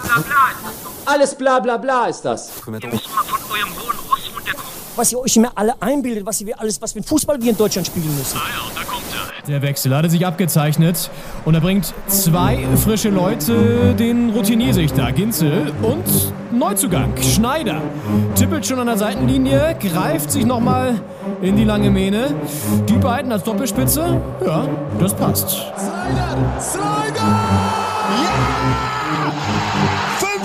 bla bla bla ist das doch. Alles bla bla bla ist das. Ihr müsst mal von eurem hohen Ross runterkommen. was ihr euch immer alle einbildet, was ihr alles, was mit Fußball wir in Deutschland spielen müssen. Ah ja, da kommt er. Der Wechsel hatte sich abgezeichnet und er bringt zwei frische Leute, den Routinier-Sichter Ginzel und Neuzugang Schneider. Tippelt schon an der Seitenlinie, greift sich nochmal in die lange Mähne. Die beiden als Doppelspitze, ja, das passt. Slider! Slider!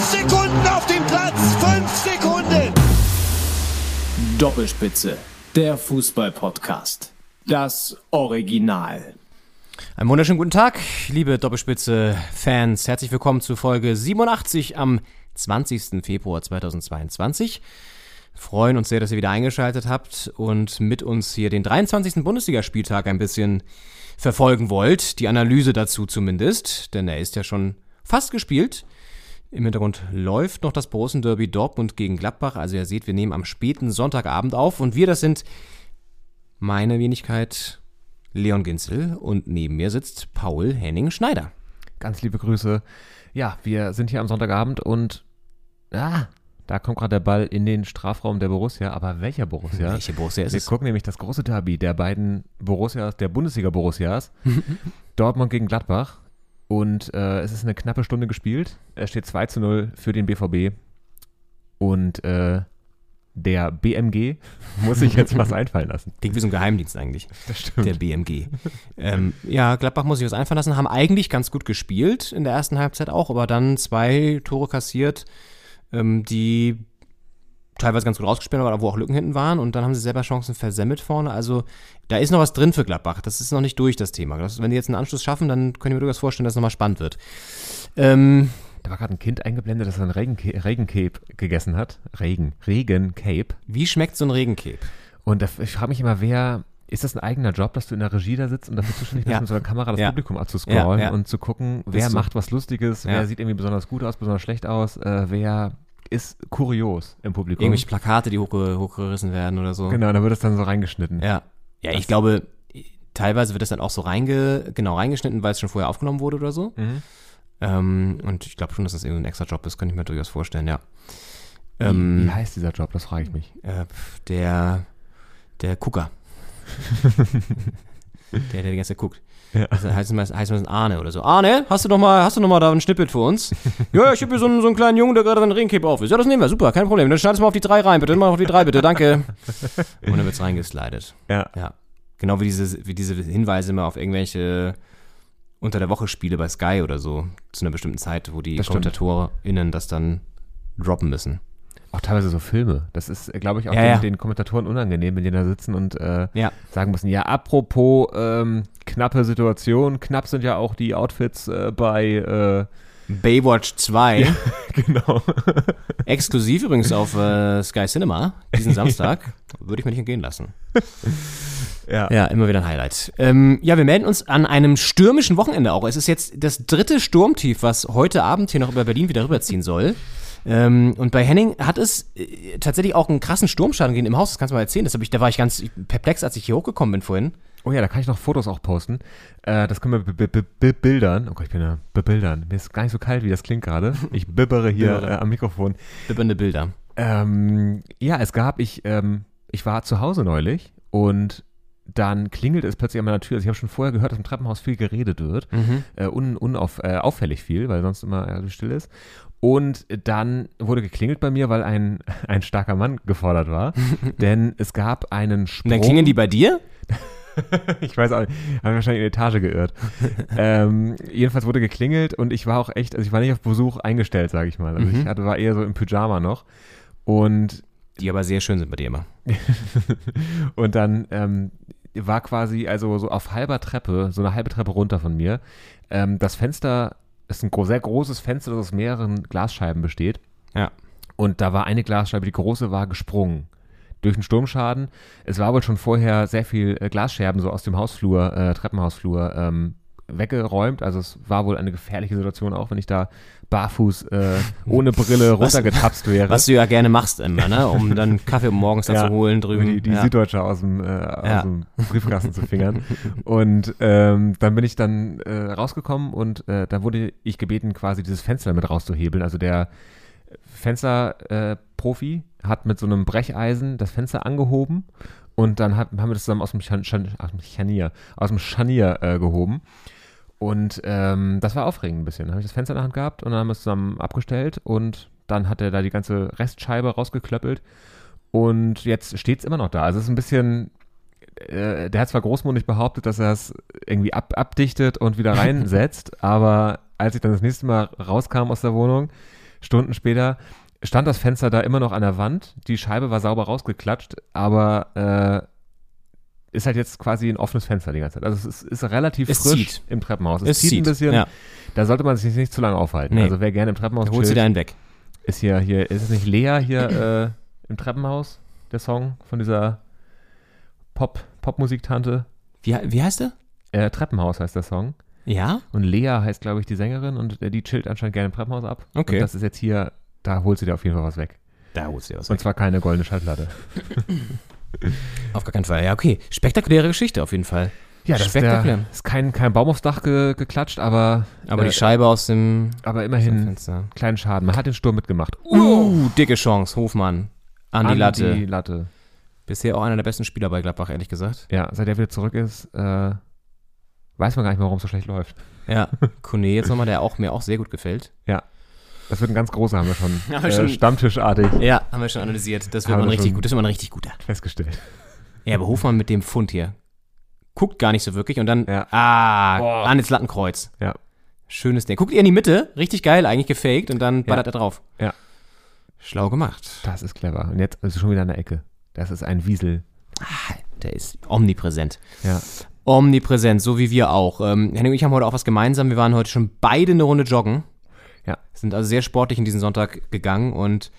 Sekunden auf dem Platz! Fünf Sekunden! Doppelspitze, der Fußball-Podcast. Das Original. Einen wunderschönen guten Tag, liebe Doppelspitze-Fans. Herzlich willkommen zu Folge 87 am 20. Februar 2022. Freuen uns sehr, dass ihr wieder eingeschaltet habt und mit uns hier den 23. Bundesligaspieltag ein bisschen verfolgen wollt. Die Analyse dazu zumindest, denn er ist ja schon fast gespielt. Im Hintergrund läuft noch das Borussen-Derby Dortmund gegen Gladbach. Also ihr seht, wir nehmen am späten Sonntagabend auf und wir, das sind meine Wenigkeit Leon Ginzel und neben mir sitzt Paul Henning Schneider. Ganz liebe Grüße. Ja, wir sind hier am Sonntagabend und ah, da kommt gerade der Ball in den Strafraum der Borussia. Aber welcher Borussia? Welche Borussia ist wir es? gucken nämlich das große Derby der beiden Borussias, der Bundesliga-Borussias. Dortmund gegen Gladbach. Und äh, es ist eine knappe Stunde gespielt. Es steht 2 zu 0 für den BVB. Und äh, der BMG muss sich jetzt was einfallen lassen. Klingt wie so ein Geheimdienst eigentlich. Das stimmt. Der BMG. ähm, ja, Gladbach muss sich was einfallen lassen, haben eigentlich ganz gut gespielt in der ersten Halbzeit auch, aber dann zwei Tore kassiert, ähm, die teilweise ganz gut rausgespielt waren, aber wo auch Lücken hinten waren und dann haben sie selber Chancen versemmelt vorne. Also da ist noch was drin für Gladbach. Das ist noch nicht durch, das Thema. Das, wenn die jetzt einen Anschluss schaffen, dann können wir durchaus vorstellen, dass es nochmal spannend wird. Ähm, Da war gerade ein Kind eingeblendet, das ein Regencape, Regencape gegessen hat. Regen. Regencape. wie schmeckt so ein Regencape? Und da, ich frage mich immer, wer. Ist das ein eigener Job, dass du in der Regie da sitzt und dafür zuständig bist, Ja. mit so einer Kamera das Ja. Publikum abzuscrollen Ja, ja. und zu gucken, wer macht was Lustiges, wer sieht irgendwie besonders gut aus, besonders schlecht aus, äh, wer ist kurios im Publikum. Irgendwelche Plakate, die hochge hochgerissen werden oder so. Genau, da wird es dann so reingeschnitten. Ja. Ja, ich glaube, teilweise wird das dann auch so reinge, genau reingeschnitten, weil es schon vorher aufgenommen wurde oder so. Mhm. Ähm, und ich glaube schon, dass das irgendwie ein extra Job ist, könnte ich mir durchaus vorstellen, ja. Wie, Ähm, wie heißt dieser Job? Das frage ich mich. äh, der, der Gucker. der, der die ganze Zeit guckt. Ja. Also heißt es heißt es Arne oder so. Arne, hast du noch mal, hast du noch mal da ein Schnippet für uns? ja, ich habe hier so einen, so einen kleinen Jungen, der gerade einen Regencape auf ist. Ja, das nehmen wir, super, kein Problem. Dann schneidest du mal auf die drei rein, bitte. Mal auf die drei, bitte, danke. Und dann wird's reingeslidet. Ja. Ja. Genau wie diese, wie diese Hinweise immer auf irgendwelche unter der Woche Spiele bei Sky oder so, zu einer bestimmten Zeit, wo die Das stimmt. KommentatorInnen das dann droppen müssen. Auch teilweise so Filme. Das ist, glaube ich, auch Ja, den, ja. den Kommentatoren unangenehm, wenn die da sitzen und äh, Ja. sagen müssen, ja, apropos ähm, knappe Situation, knapp sind ja auch die Outfits äh, bei, äh, Baywatch 2, genau. exklusiv übrigens auf äh, Sky Cinema, diesen Samstag, würde ich mir nicht entgehen lassen. ja. Ja, immer wieder ein Highlight. Ähm, ja, wir melden uns an einem stürmischen Wochenende auch. Es ist jetzt das dritte Sturmtief, was heute Abend hier noch über Berlin wieder rüberziehen soll. Ähm, und bei Henning hat es äh, tatsächlich auch einen krassen Sturmschaden gegeben im Haus. Das kannst du mal erzählen. Das ich, da war ich ganz perplex, als ich hier hochgekommen bin vorhin. Oh ja, da kann ich noch Fotos auch posten. Äh, das können wir be- be- be- bebildern. Oh Gott, ich bin ja bebildern. Mir ist gar nicht so kalt, wie das klingt gerade. Ich bibbere hier äh, am Mikrofon. Bibbernde Bilder. Ähm, ja, es gab, ich, ähm, ich war zu Hause neulich und dann klingelt es plötzlich an meiner Tür. Also ich habe schon vorher gehört, dass im Treppenhaus viel geredet wird. Mhm. Äh, un, unauf, äh, auffällig viel, weil sonst immer äh, still ist. Und dann wurde geklingelt bei mir, weil ein, ein starker Mann gefordert war. Denn es gab einen Sprung. Und dann klingeln die bei dir? ich weiß auch nicht, haben wahrscheinlich in die Etage geirrt. ähm, jedenfalls wurde geklingelt und ich war auch echt, also ich war nicht auf Besuch eingestellt, sage ich mal. Also Mhm. ich hatte, war eher so im Pyjama noch. Und Die aber sehr schön sind bei dir immer. Und dann ähm, war quasi, also so auf halber Treppe, so eine halbe Treppe runter von mir, ähm, das Fenster ist ein sehr großes Fenster, das aus mehreren Glasscheiben besteht. Ja. Und da war eine Glasscheibe, die große war gesprungen. Durch einen Sturmschaden. Es war wohl schon vorher sehr viel äh, Glasscherben so aus dem Hausflur, äh, Treppenhausflur ähm, weggeräumt. Also es war wohl eine gefährliche Situation, auch wenn ich da barfuß äh, ohne Brille runtergetapst wäre. Was du ja gerne machst immer, ne? Um dann Kaffee morgens da Ja, zu holen drüben. Die, die ja. Süddeutsche aus dem, äh, Ja. aus dem Briefkasten zu fingern. Und ähm, dann bin ich dann äh, rausgekommen und äh, da wurde ich gebeten, quasi dieses Fenster mit rauszuhebeln. Also der Fensterprofi äh, hat mit so einem Brecheisen das Fenster angehoben und dann hat, haben wir das zusammen aus dem, Schan, Schan, aus dem Scharnier, aus dem Scharnier äh, gehoben. Und ähm, das war aufregend ein bisschen. Dann habe ich das Fenster in der Hand gehabt und dann haben wir es zusammen abgestellt und dann hat er da die ganze Restscheibe rausgeklöppelt und jetzt steht es immer noch da. Also es ist ein bisschen, äh, der hat zwar großmundig behauptet, dass er es irgendwie ab, abdichtet und wieder reinsetzt, aber als ich dann das nächste Mal rauskam aus der Wohnung, Stunden später, stand das Fenster da immer noch an der Wand. Die Scheibe war sauber rausgeklatscht, aber äh, ist halt jetzt quasi ein offenes Fenster die ganze Zeit. Also es ist, ist relativ Es frisch zieht. im Treppenhaus. Es zieht, ein bisschen. ja. Da sollte man sich nicht zu lange aufhalten. Nee. Also wer gerne im Treppenhaus Da holst du chillt, dir einen weg. ist hier, hier, ist es nicht Lea hier äh, im Treppenhaus, der Song von dieser Pop, Popmusiktante? Wie, wie heißt der? Äh, Treppenhaus heißt der Song. Ja? Und Lea heißt, glaube ich, die Sängerin und äh, die chillt anscheinend gerne im Treppenhaus ab. Okay. Und das ist jetzt hier, da holt sie dir auf jeden Fall was weg. Da holst du dir was Und weg. zwar keine goldene Schallplatte. Auf gar keinen Fall. Ja, okay. Spektakuläre Geschichte auf jeden Fall. Ja, das ist, Spektakulär. der, ist kein, kein Baum aufs Dach ge, geklatscht, aber, Aber äh, die Scheibe aus dem aber immerhin Fenster. kleinen Schaden. Man hat den Sturm mitgemacht. Uh, dicke Chance, Hofmann. An die Latte. Die Latte. Bisher auch einer der besten Spieler bei Gladbach, ehrlich gesagt. Ja, seit er wieder zurück ist, äh, weiß man gar nicht mehr, warum es so schlecht läuft. Ja, Kone jetzt nochmal, der auch mir auch sehr gut gefällt. Das wird ein ganz großer, haben wir schon, Haben wir äh, schon- Stammtischartig Ja, haben wir schon analysiert. Das wird man wir richtig gut. Das wird man richtig guter. festgestellt. Ja, aber Hofmann mit dem Fund hier. Guckt gar nicht so wirklich und dann, Ja. ah, Boah. an ins Lattenkreuz. Ja. Schönes Ding. Guckt ihr in die Mitte, richtig geil, eigentlich gefaked und dann ballert er drauf. Ja. Schlau gemacht. Das ist clever. Und jetzt ist es schon wieder an der Ecke. Das ist ein Wiesel. Ah, Der ist omnipräsent. Ja. Omnipräsent, so wie wir auch. Ähm, Henning und ich haben heute auch was gemeinsam. Wir waren heute schon beide eine Runde joggen. Ja. Sind also sehr sportlich in diesen Sonntag gegangen und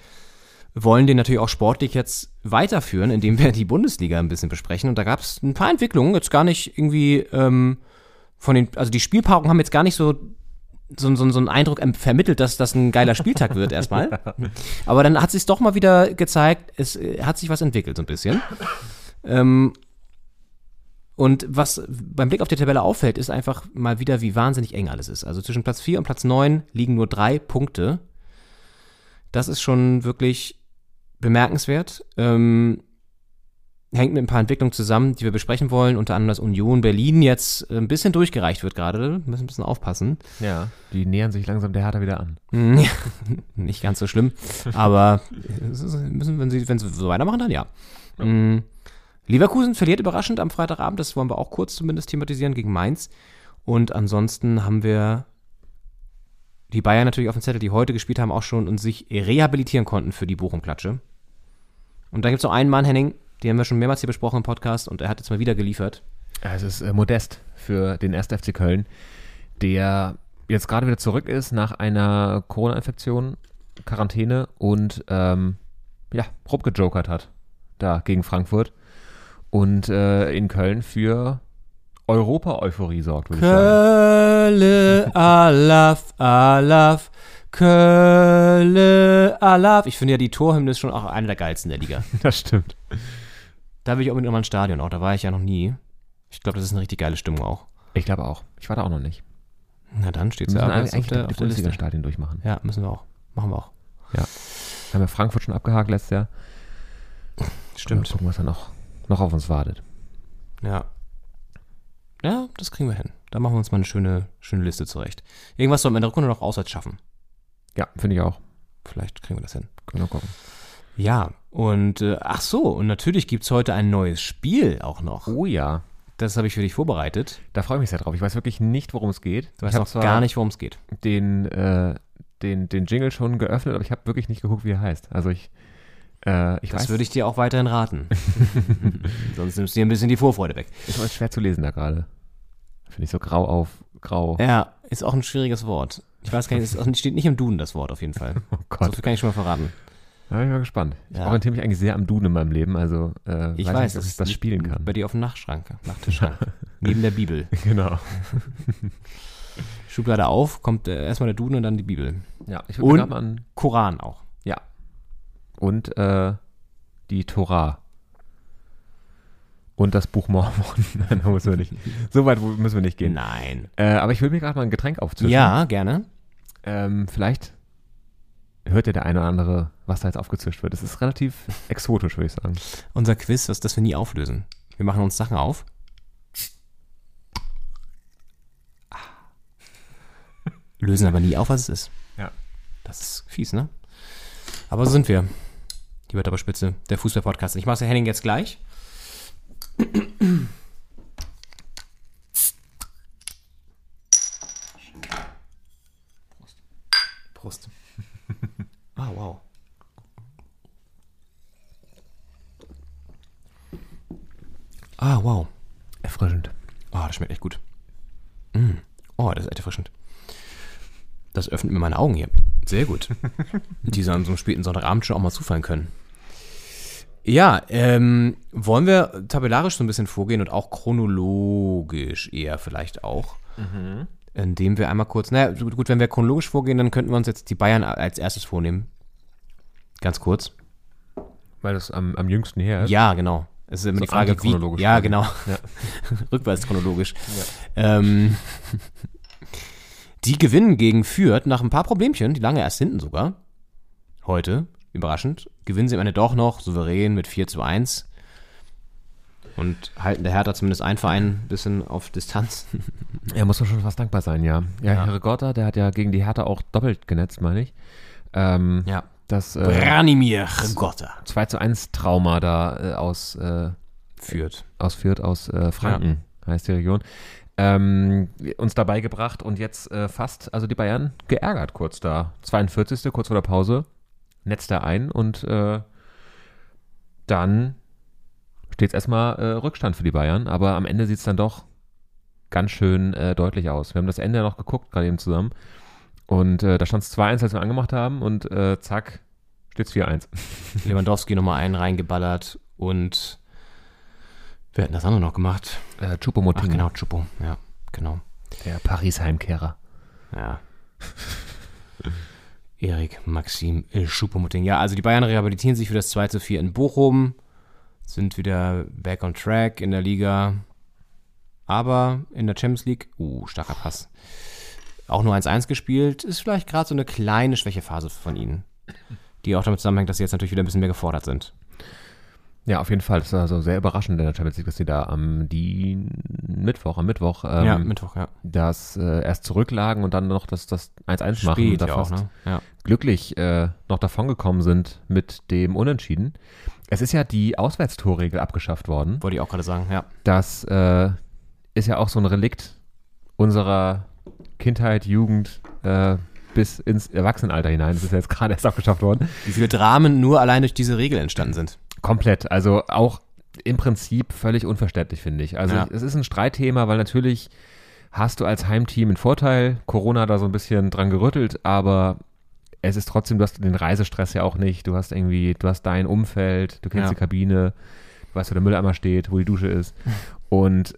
wollen den natürlich auch sportlich jetzt weiterführen, indem wir die Bundesliga ein bisschen besprechen. Und da gab es ein paar Entwicklungen, jetzt gar nicht irgendwie ähm, von den, also die Spielpaarungen haben jetzt gar nicht so so, so, so einen Eindruck vermittelt, dass das ein geiler Spieltag wird erstmal. Aber dann hat sich doch mal wieder gezeigt, es äh, hat sich was entwickelt so ein bisschen. Ähm, und was beim Blick auf die Tabelle auffällt, ist einfach mal wieder, wie wahnsinnig eng alles ist. Also zwischen Platz 4 und Platz 9 liegen nur drei Punkte. Das ist schon wirklich bemerkenswert. Ähm, hängt mit ein paar Entwicklungen zusammen, die wir besprechen wollen. Unter anderem, dass Union Berlin jetzt ein bisschen durchgereicht wird gerade. Müssen ein bisschen aufpassen. Ja. Die nähern sich langsam der Hertha wieder an. Hm, ja, Nicht ganz so schlimm, aber müssen, wenn sie, wenn sie so weitermachen, dann ja. Mm, Leverkusen verliert überraschend am Freitagabend, das wollen wir auch kurz zumindest thematisieren gegen Mainz. Und ansonsten haben wir die Bayern natürlich auf dem Zettel, die heute gespielt haben, auch schon und sich rehabilitieren konnten für die Bochum-Klatsche. Und dann gibt es noch einen Mann, Henning, den haben wir schon mehrmals hier besprochen im Podcast und er hat jetzt mal wieder geliefert. Es ist äh, modest für den 1. FC Köln, der jetzt gerade wieder zurück ist nach einer Corona-Infektion, Quarantäne und ähm, ja, rumgejokert hat da gegen Frankfurt und äh, in Köln für Europa-Euphorie sorgt, würde ich sagen. Kölle, Alaf, Alaf, Kölle, Alaf. Ich finde ja, die Torhymne ist schon auch eine der geilsten der Liga. Das stimmt. Da will ich unbedingt nochmal ins Stadion auch. Da war ich ja noch nie. Ich glaube, das ist eine richtig geile Stimmung auch. Ich glaube auch. Ich war da auch noch nicht. Na dann steht es ja eigentlich auf der, auf der Liste. Bundesliga-Stadien durchmachen. Ja, müssen wir auch. Machen wir auch. Haben wir Frankfurt schon abgehakt letztes Jahr. Mal Stimmt. gucken, was da noch, noch auf uns wartet. Ja. Ja, das kriegen wir hin. Da machen wir uns mal eine schöne, schöne Liste zurecht. Irgendwas sollten wir in der Rückrunde noch auswärts schaffen. Ja, finde ich auch. Vielleicht kriegen wir das hin. Können wir gucken. Ja, und äh, ach so, und natürlich gibt es heute ein neues Spiel auch noch. Oh ja. Das habe ich für dich vorbereitet. Da freue ich mich sehr drauf. Ich weiß wirklich nicht, worum es geht. Du ich weißt habe noch gar nicht, worum es geht. den, äh, den, den Jingle schon geöffnet, aber ich habe wirklich nicht geguckt, wie er heißt. Also ich, äh, Das weiß, würde ich dir auch weiterhin raten. Sonst nimmst du dir ein bisschen die Vorfreude weg. ist aber schwer zu lesen da gerade. Finde ich so grau auf grau. Ja, ist auch ein schwieriges Wort. Ich weiß gar nicht, es steht nicht im Duden das Wort auf jeden Fall. Oh So Gott. viel kann ich schon mal verraten. Da bin ich mal gespannt. Ich Ja. orientiere mich eigentlich sehr am Duden in meinem Leben, also äh, Ich weiß, weiß, nicht, ob ich das spielen kann. Bei dir auf dem Nachtschrank, Nachttischschrank. neben der Bibel. Genau. Schublade auf, kommt äh, erstmal der Duden und dann die Bibel. Ja, ich würde mal an, Koran auch. Und äh, die Torah. Und das Buch Mormon. Nein, da müssen wir nicht. So weit müssen wir nicht gehen. Nein. Äh, aber ich würde mir gerade mal ein Getränk aufzwischen. Ja, gerne. Ähm, vielleicht hört ja der eine oder andere, was da jetzt aufgezischt wird. Es ist relativ exotisch, würde ich sagen. Unser Quiz, das, das wir nie auflösen. Wir machen uns Sachen auf. Lösen aber nie auf, was es ist. Ja. Das ist fies, ne? Aber so sind wir. Lieber Doppelspitze, der Fußball-Podcast. Ich mache Henning jetzt gleich. Prost. Ah, wow. Ah, wow. Erfrischend. Oh, das schmeckt echt gut. Mm. Oh, das ist echt erfrischend. Das öffnet mir meine Augen hier. Sehr gut. Die so an so einem späten Sonntagabend schon auch mal zufallen können. Ja, ähm, wollen wir tabellarisch so ein bisschen vorgehen und auch chronologisch eher vielleicht auch. Indem wir einmal kurz, naja, gut, wenn wir chronologisch vorgehen, dann könnten wir uns jetzt die Bayern als erstes vornehmen. Ganz kurz. Weil das am, am jüngsten her ist. Ja, genau. Es ist immer So die Frage, wie. Ja, genau. Ja. Rückwärts chronologisch. Ähm, die gewinnen gegen Fürth nach ein paar Problemchen, die lange erst hinten sogar. Heute, überraschend, gewinnen sie am Ende doch noch souverän mit 4 zu 1. Und halten der Hertha zumindest ein Verein ein bisschen auf Distanz. Er muss doch schon fast dankbar sein, ja. Ja, Ja. Herr Rigotta, der hat ja gegen die Hertha auch doppelt genetzt, meine ich. Ähm, Ja. Das äh, Branimir Gotta 2 zu 1 Trauma da äh, aus, äh, führt. aus Fürth, aus äh, Franken, heißt die Region, ähm, uns dabei gebracht und jetzt äh, fast, also die Bayern geärgert kurz da. 42. kurz vor der Pause, netzt er ein und äh, dann steht es erstmal äh, Rückstand für die Bayern, aber am Ende sieht es dann doch ganz schön äh, deutlich aus. Wir haben das Ende noch geguckt, gerade eben zusammen. Und äh, da stand es 2-1, als wir angemacht haben und äh, zack, steht es 4-1. Lewandowski nochmal einen reingeballert und wer hat denn das andere noch gemacht? Äh, Ach Choupo-Moting, genau, Chupo. Ja, genau. der Paris-Heimkehrer. Ja. Erik Maxim Schupomutting. Ja, also die Bayern rehabilitieren sich für das 2 zu 4 in Bochum, sind wieder back on track in der Liga. Aber in der Champions League, uh, starker Pass. Auch nur 1-1 gespielt, ist vielleicht gerade so eine kleine Schwächephase von ihnen. Die auch damit zusammenhängt, dass sie jetzt natürlich wieder ein bisschen mehr gefordert sind. Ja, auf jeden Fall. Das war also sehr überraschend in der Champions League, dass sie da am die Mittwoch, am Mittwoch, ähm, ja, Mittwoch, ja. das äh, erst zurücklagen und dann noch das, das 1-1 machen und Spät ja auch, ne? Ja. glücklich äh, noch davongekommen sind mit dem Unentschieden. Es ist ja die Auswärtstorregel abgeschafft worden. Wollte ich auch gerade sagen, ja. Das äh, ist ja auch so ein Relikt unserer Kindheit, Jugend äh, bis ins Erwachsenenalter hinein. Das ist ja jetzt gerade erst abgeschafft worden. Wie viele Dramen nur allein durch diese Regel entstanden sind. Komplett. Also auch im Prinzip völlig unverständlich, finde ich. Also Ja. es ist ein Streitthema, weil natürlich hast du als Heimteam einen Vorteil. Corona hat da so ein bisschen dran gerüttelt, aber es ist trotzdem, du hast den Reisestress ja auch nicht. Du hast irgendwie, du hast dein Umfeld, du kennst Ja. die Kabine, du weißt, wo der Mülleimer steht, wo die Dusche ist. Und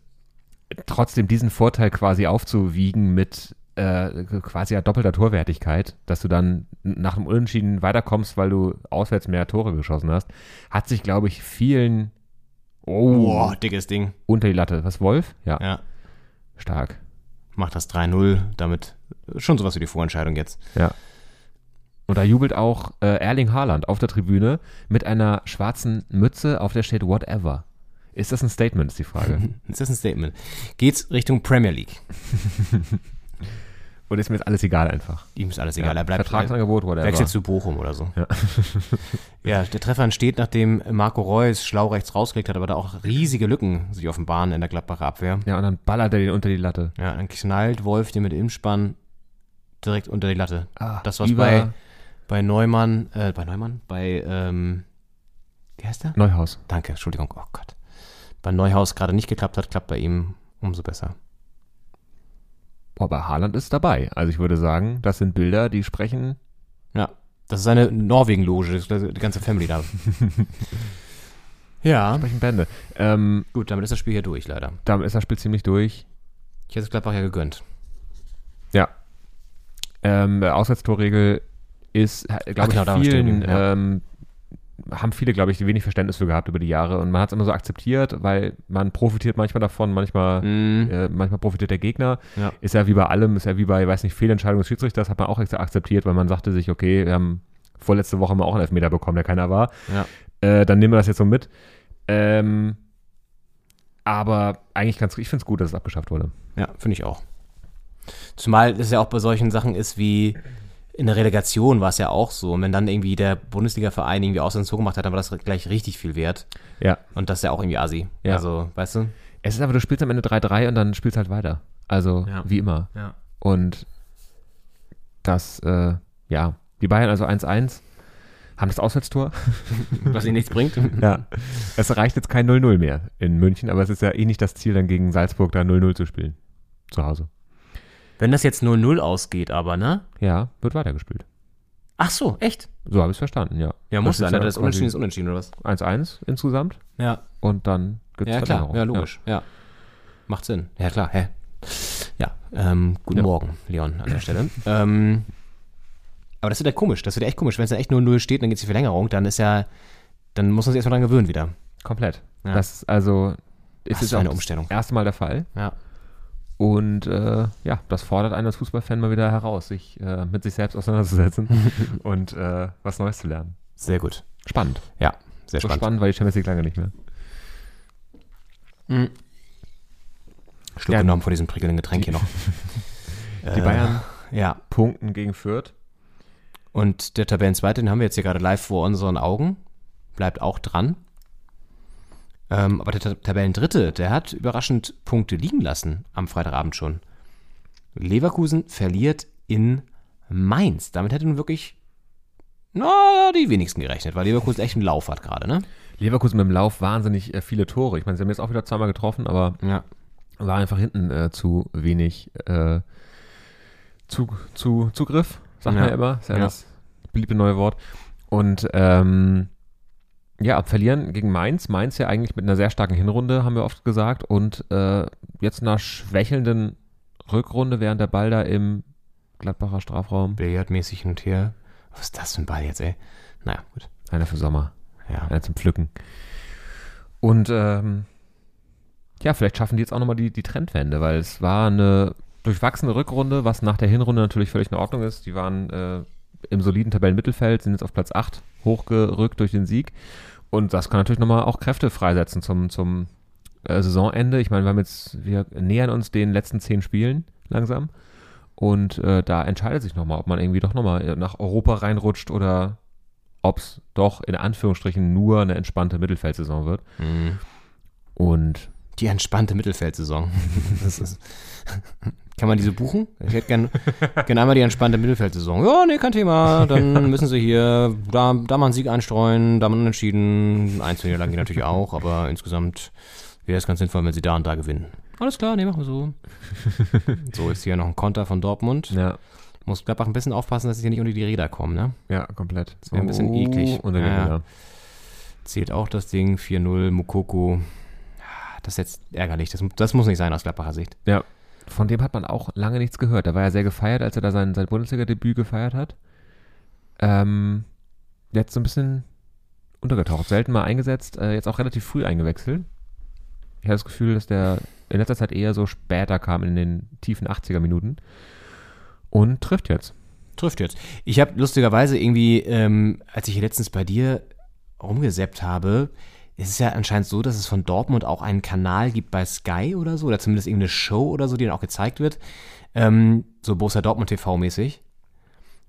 trotzdem diesen Vorteil quasi aufzuwiegen mit äh, quasi ja doppelter Torwertigkeit, dass du dann nach dem Unentschieden weiterkommst, weil du auswärts mehr Tore geschossen hast, hat sich, glaube ich, vielen oh, Boah, dickes Ding. unter die Latte. Was, Wolf? Ja, Ja. stark. macht das 3-0, damit schon sowas wie die Vorentscheidung jetzt. Ja. Und da jubelt auch äh, Erling Haaland auf der Tribüne mit einer schwarzen Mütze, auf der steht Whatever. Ist das ein Statement, ist die Frage. Ist das ein Statement? Geht's Richtung Premier League? Und ist mir jetzt alles egal einfach. Ihm ist alles egal. Ja, er bleibt Vertragsangebot, whatever. wechselt zu Bochum oder so. Ja. Ja, der Treffer entsteht, nachdem Marco Reus schlau rechts rausgelegt hat, aber da auch riesige Lücken sich offenbaren in der Gladbacher Abwehr. Ja, und dann ballert er den unter die Latte. Ja, dann knallt Wolf den mit Imspann direkt unter die Latte. Ah, das, was bei, bei Neumann, äh, bei Neumann, bei, ähm, wie heißt der? Neuhaus. Danke, Entschuldigung, oh Gott. Bei Neuhaus gerade nicht geklappt hat, klappt bei ihm umso besser. Boah, bei Haaland ist dabei. Also ich würde sagen, das sind Bilder, die sprechen Ja. Das ist seine Norwegen-Loge, das ist die ganze Family da. ja, Sprechen Bände. Ähm, gut, damit ist das Spiel hier durch, leider. damit ist das Spiel ziemlich durch. Ich hätte es Gladbach ja gegönnt. Ja. Ähm, Auswärtstorregel ist, glaube Ach, genau, ich, da stehen vielen, ja. ähm, haben viele, glaube ich, wenig Verständnis für gehabt über die Jahre. Und man hat es immer so akzeptiert, weil man profitiert manchmal davon, manchmal, Mhm. äh, manchmal profitiert der Gegner. Ja. Ist ja wie bei allem, ist ja wie bei, weiß nicht, Fehlentscheidungen des Schiedsrichters, hat man auch akzeptiert, weil man sagte sich, okay, wir haben vorletzte Woche mal auch einen Elfmeter bekommen, der keiner war. Ja. Äh, dann nehmen wir das jetzt so mit. Ähm, aber eigentlich ganz, ich finde es gut, dass es abgeschafft wurde. Ja, finde ich auch. Zumal es ja auch bei solchen Sachen ist wie in der Relegation war es ja auch so. Und wenn dann irgendwie der Bundesliga-Verein irgendwie Ausland zugemacht hat, dann war das gleich richtig viel wert. Ja. Und das ist ja auch irgendwie assi. Ja. Also, weißt du? Es ist aber, du spielst am Ende 3-3 und dann spielst halt weiter. Also, Ja. wie immer. Ja. Und das, äh, ja, die Bayern also 1-1 haben das Auswärtstor. Was ihnen nichts bringt. ja. Es reicht jetzt kein 0-0 mehr in München, aber es ist ja eh nicht das Ziel, dann gegen Salzburg da 0-0 zu spielen. Zu Hause. Wenn das jetzt 0-0 ausgeht, aber, ne? Ja, wird weitergespielt. Ach so, echt? So habe ich es verstanden, ja. Ja, muss Das sein. ist ne? Das Unentschieden ist Unentschieden, oder was? 1-1 insgesamt Ja. und dann gibt es Ja, klar. Ja, logisch. Ja. Macht Sinn. Ja, klar. Hä? Ja, ähm, guten Ja. Morgen, Leon, an der Stelle. ähm, aber das wird ja komisch. Das wird ja echt komisch. Wenn es dann echt 0-0 steht, dann geht es die Verlängerung, dann ist ja, dann muss man sich erstmal dran gewöhnen wieder. Komplett. Ja. Das ist also ist Was jetzt für eine auch Umstellung. das erste Mal der Fall. Ja. Und äh, ja, das fordert einen als Fußballfan mal wieder heraus, sich äh, mit sich selbst auseinanderzusetzen und äh, was Neues zu lernen. Sehr gut. Spannend. Ja, sehr So spannend. spannend war die Champions League lange nicht mehr. Schluck Ja. genommen vor diesem prickelnden Getränk hier noch. Die Bayern Ja. punkten gegen Fürth. Und der Tabellenzweite, den haben wir jetzt hier gerade live vor unseren Augen. Bleibt auch dran. Ähm, aber der Ta- Tabellendritte, der hat überraschend Punkte liegen lassen am Freitagabend schon. Leverkusen verliert in Mainz. Damit hätte nun wirklich, na, die wenigsten gerechnet, weil Leverkusen echt einen Lauf hat gerade, ne? Leverkusen mit dem Lauf wahnsinnig äh, viele Tore. Ich meine, sie haben jetzt auch wieder zweimal getroffen, aber Ja. war einfach hinten äh, zu wenig äh, zu, zu, Zugriff, sagt man Ja. ja immer. Ist ja, Ja. das beliebte neue Wort. Und ähm, ja, verlieren gegen Mainz. Mainz ja eigentlich mit einer sehr starken Hinrunde, haben wir oft gesagt. Und äh, jetzt einer schwächelnden Rückrunde, während der Ball da im Gladbacher Strafraum. Billardmäßig hin und her. Was ist das für ein Ball jetzt, ey? Naja, gut. Einer für Sommer. Ja. Einer zum Pflücken. Und ähm, ja, vielleicht schaffen die jetzt auch nochmal die, die Trendwende, weil es war eine durchwachsene Rückrunde, was nach der Hinrunde natürlich völlig in Ordnung ist. Die waren äh, im soliden Tabellenmittelfeld, sind jetzt auf Platz 8 hochgerückt durch den Sieg. Und das kann natürlich nochmal auch Kräfte freisetzen zum, zum äh, Saisonende. Ich meine, wir haben jetzt, wir nähern uns den letzten zehn Spielen langsam. Und äh, da entscheidet sich nochmal, ob man irgendwie doch nochmal nach Europa reinrutscht oder ob es doch in Anführungsstrichen nur eine entspannte Mittelfeldsaison wird. Mhm. Und Die entspannte Mittelfeldsaison. Das ist, kann man diese buchen? Ich hätte gern, gern einmal die entspannte Mittelfeldsaison. Ja, nee, kein Thema. Dann müssen sie hier da, da mal einen Sieg einstreuen, da mal unentschieden. Einzelne Niederlagen gehen natürlich auch, aber insgesamt wäre es ganz sinnvoll, wenn sie da und da gewinnen. Alles klar, nee, machen wir so. So ist hier noch ein Konter von Dortmund. ja, Muss Gladbach ein bisschen aufpassen, dass sie hier nicht unter die Räder kommen, ne? ja, komplett. wär ein bisschen eklig. Unter den Ja. Zählt auch das Ding, 4-0, Mukoko. Das ist jetzt ärgerlich. Das, das muss nicht sein aus Gladbacher Sicht. Ja, von dem hat man auch lange nichts gehört. Er war ja sehr gefeiert, als er da sein, sein Bundesliga-Debüt gefeiert hat. Ähm, jetzt so ein bisschen untergetaucht. Selten mal eingesetzt, äh, jetzt auch relativ früh eingewechselt. Ich habe das Gefühl, dass der in letzter Zeit eher so später kam in den tiefen 80er Minuten. Und trifft jetzt. Trifft jetzt. Ich habe lustigerweise irgendwie, ähm, als ich hier letztens bei dir rumgesäppt habe, ist es ja anscheinend so, dass es von Dortmund auch einen Kanal gibt bei Sky oder so, oder zumindest irgendeine Show oder so, die dann auch gezeigt wird. Ähm, so Borussia Dortmund TV mäßig.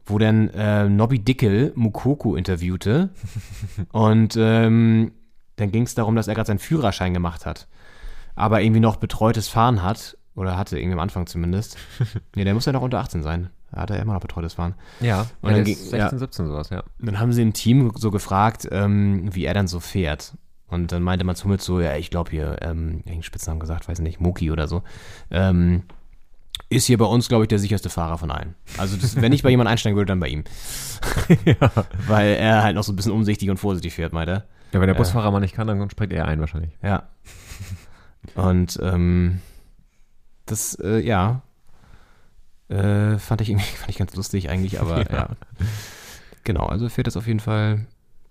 Wo dann äh, Nobby Dickel Mukoko interviewte. und ähm, dann ging es darum, dass er gerade seinen Führerschein gemacht hat. Aber irgendwie noch betreutes Fahren hat. Oder hatte irgendwie am Anfang zumindest. nee, der muss ja noch unter 18 sein. Da hat er immer noch betreutes Fahren. Ja, Und dann ging- 16, ja. 17 sowas, ja. Dann haben sie im Team so gefragt, ähm, wie er dann so fährt. Und dann meinte Mats Hummels so, ja, ich glaube hier, ähm, irgendeinen Spitznamen gesagt, weiß nicht, Moki oder so. Ähm, Ist hier bei uns, glaube ich, der sicherste Fahrer von allen. Also, das, wenn ich bei jemandem einsteigen würde, dann bei ihm. Weil er halt noch so ein bisschen umsichtig und vorsichtig fährt, meint er. Ja, wenn der Busfahrer mal nicht kann, dann springt er ein wahrscheinlich. Ja. Und ähm, das, äh, ja, äh, fand ich irgendwie fand ich ganz lustig eigentlich, aber ja. Genau, also fährt das auf jeden Fall,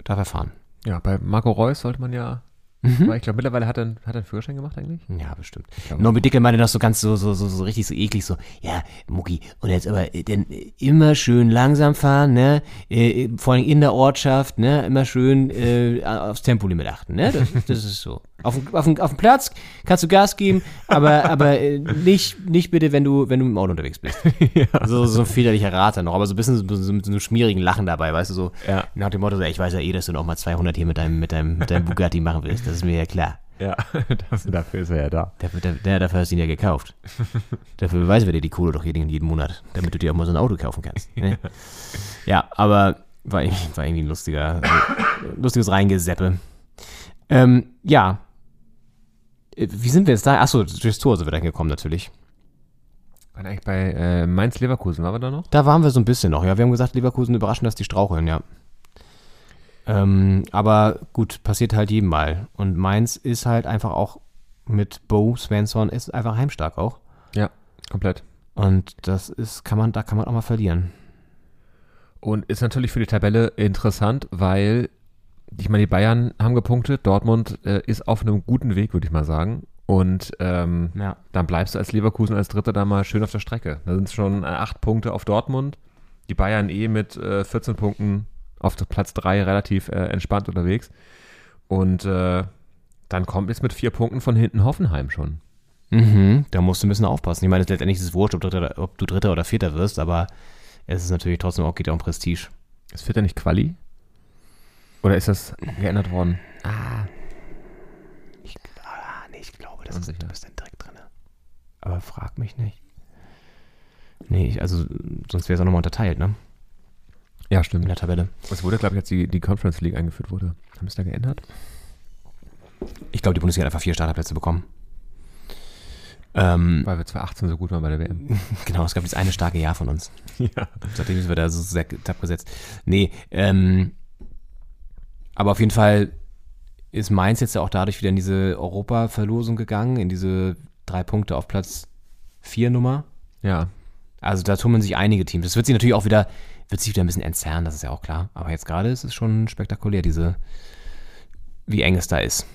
darf er fahren. Ja, bei Marco Reus sollte man ja. Weil ich glaube, mittlerweile hat er, einen- hat er einen Führerschein gemacht eigentlich. Ja, bestimmt. Norbi Dickel meinte das so ganz so, so, so, so richtig so eklig, so, ja, Mucki, und jetzt aber äh, denn äh, immer schön langsam fahren, ne? Äh, vor allem in der Ortschaft, ne? Immer schön äh, aufs Tempolimit achten, ne? Das, das ist so. Auf, dem- auf, auf dem Platz kannst du Gas geben, aber, aber äh, nicht, nicht bitte, wenn du, wenn du mit dem Auto unterwegs bist. so, so ein väterlicher Rat noch, aber so ein bisschen so, so mit so einem schmierigen Lachen dabei, weißt du, so Ja. nach dem Motto, so, ich weiß ja eh, dass du noch mal 200 hier mit deinem, mit deinem, mit deinem Bugatti machen willst, das ist mir ja klar. Ja, das, dafür ist er ja da. Dafür, der, dafür hast du ihn ja gekauft. dafür beweisen wir dir die Kohle doch jeden, jeden Monat, damit du dir auch mal so ein Auto kaufen kannst. Ne? ja, aber war, irgendwie- war irgendwie ein lustiger, äh, lustiges Reingeseppe. Ähm, ja. Äh, Wie sind wir jetzt da? Achso, durchs Tor sind wir dann gekommen natürlich. Waren eigentlich bei äh, Mainz-Leverkusen, waren wir da noch? Da waren wir so ein bisschen noch, ja. Wir haben gesagt, Leverkusen überraschend, dass die straucheln, ja. Ähm, aber gut, passiert halt jedem Mal. Und Mainz ist halt einfach auch mit Bo Svensson ist einfach heimstark auch. Ja, komplett. Und das ist, kann man, da kann man auch mal verlieren. Und ist natürlich für die Tabelle interessant, weil ich meine, die Bayern haben gepunktet, Dortmund äh, ist auf einem guten Weg, würde ich mal sagen. Und ähm, Ja. dann bleibst du als Leverkusen als Dritter da mal schön auf der Strecke. Da sind es schon äh, acht Punkte auf Dortmund. Die Bayern eh mit äh, 14 Punkten auf Platz 3 relativ äh, entspannt unterwegs. Und äh, dann kommt jetzt mit vier Punkten von hinten Hoffenheim schon. Mhm, da musst du ein bisschen aufpassen. Ich meine, letztendlich ist es wurscht, ob, Dritter, ob du Dritter oder Vierter wirst, aber es ist natürlich trotzdem auch, geht ja um Prestige. Ist Vierter nicht Quali? Oder ist das geändert worden? Ah, nee, ich glaube, das ist, du bist dann direkt drin. Aber frag mich nicht. Nee, ich, also sonst wäre es auch nochmal unterteilt, ne? Ja, In stimmt. der Tabelle. Es wurde, glaube ich, als die, die Conference League eingeführt wurde. Haben es da geändert? Ich glaube, die Bundesliga hat einfach vier Starterplätze bekommen. Ähm, Weil wir 2018 so gut waren bei der WM. genau, es gab dieses eine starke Jahr von uns. ja. Seitdem sind wir da so sehr tapp gesetzt. Nee, ähm, aber auf jeden Fall ist Mainz jetzt ja auch dadurch wieder in diese Europa-Verlosung gegangen, in diese drei Punkte auf Platz vier Nummer. Ja. Also da tummeln sich einige Teams. Das wird sich natürlich auch wieder, wird sich wieder ein bisschen entzerren, das ist ja auch klar. Aber jetzt gerade ist es schon spektakulär, diese, wie eng es da ist.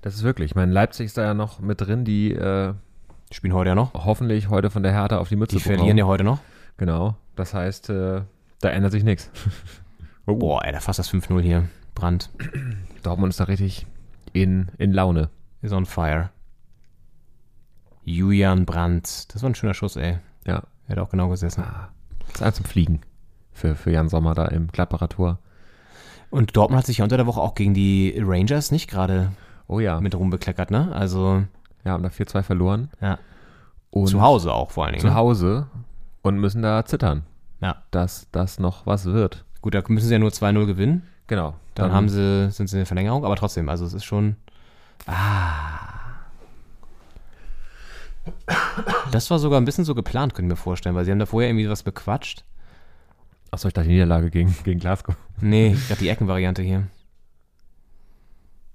Das ist wirklich. Ich meine, Leipzig ist da ja noch mit drin, die äh, spielen heute ja noch. hoffentlich heute von der Hertha auf die Mütze Die verlieren ja heute noch. Genau. Das heißt, äh, da ändert sich nichts. Oh. Boah, ey, da fast das 5-0 hier. Brand Dortmund ist da richtig in, in Laune. is on fire. Julian Brandt. Das war ein schöner Schuss, ey. Ja. Er hat auch genau gesessen. Das ist einer zum Fliegen für, für Jan Sommer da im Gladbacher Tor. Und Dortmund hat sich ja unter der Woche auch gegen die Rangers nicht gerade Oh ja. mit rumbekleckert, ne? Also, ja, haben da 4-2 verloren. ja. Und Zu Hause auch vor allen Dingen. Zu ne? Hause und müssen da zittern, Ja. dass das noch was wird. Gut, da müssen sie ja nur 2-0 gewinnen. Genau. Dann haben sie, sind sie in der Verlängerung, aber trotzdem, also es ist schon. Ah. Das war sogar ein bisschen so geplant, könnte ich mir vorstellen, weil sie haben da vorher irgendwie was bequatscht. Achso, ich dachte die Niederlage gegen, gegen Glasgow. Nee, ich glaube die Eckenvariante hier.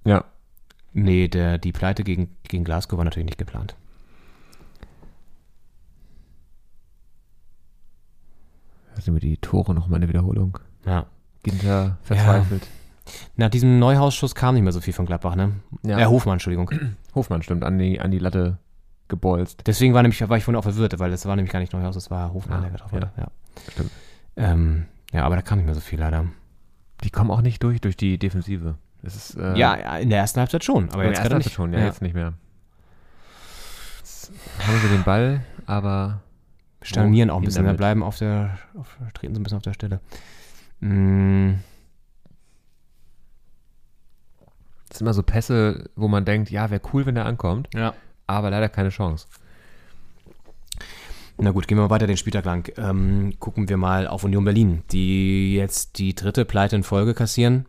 Ja. Nee, der, die Pleite gegen, gegen Glasgow war natürlich nicht geplant. Also mir die Tore noch mal eine Wiederholung. Ja. Ginter verzweifelt. Nach diesem Neuhausschuss kam nicht mehr so viel von Gladbach, ne? Ja. Äh, Hofmann, Entschuldigung. Hofmann stimmt, an die, an die Latte gebolzt. Deswegen war, nämlich, war ich vorhin auch verwirrt, weil es war nämlich gar nicht Neuhaus, es war Hofmann, Ah, der getroffen ja. hat. Ja. Stimmt. Ähm, ja, aber da kam nicht mehr so viel leider. Die kommen auch nicht durch, durch die Defensive. Es ist, äh, Ja, ja, in der ersten Halbzeit schon, aber jetzt gerade nicht. schon, ja, jetzt nicht mehr. Jetzt haben sie den Ball, aber Stagnieren auch ein bisschen, damit. bleiben auf der, auf, treten so ein bisschen auf der Stelle. Mm, es sind immer so Pässe, wo man denkt, ja, wäre cool, wenn der ankommt, ja. aber leider keine Chance. Na gut, gehen wir mal weiter den Spieltag lang. Ähm, gucken wir mal auf Union Berlin, die jetzt die dritte Pleite in Folge kassieren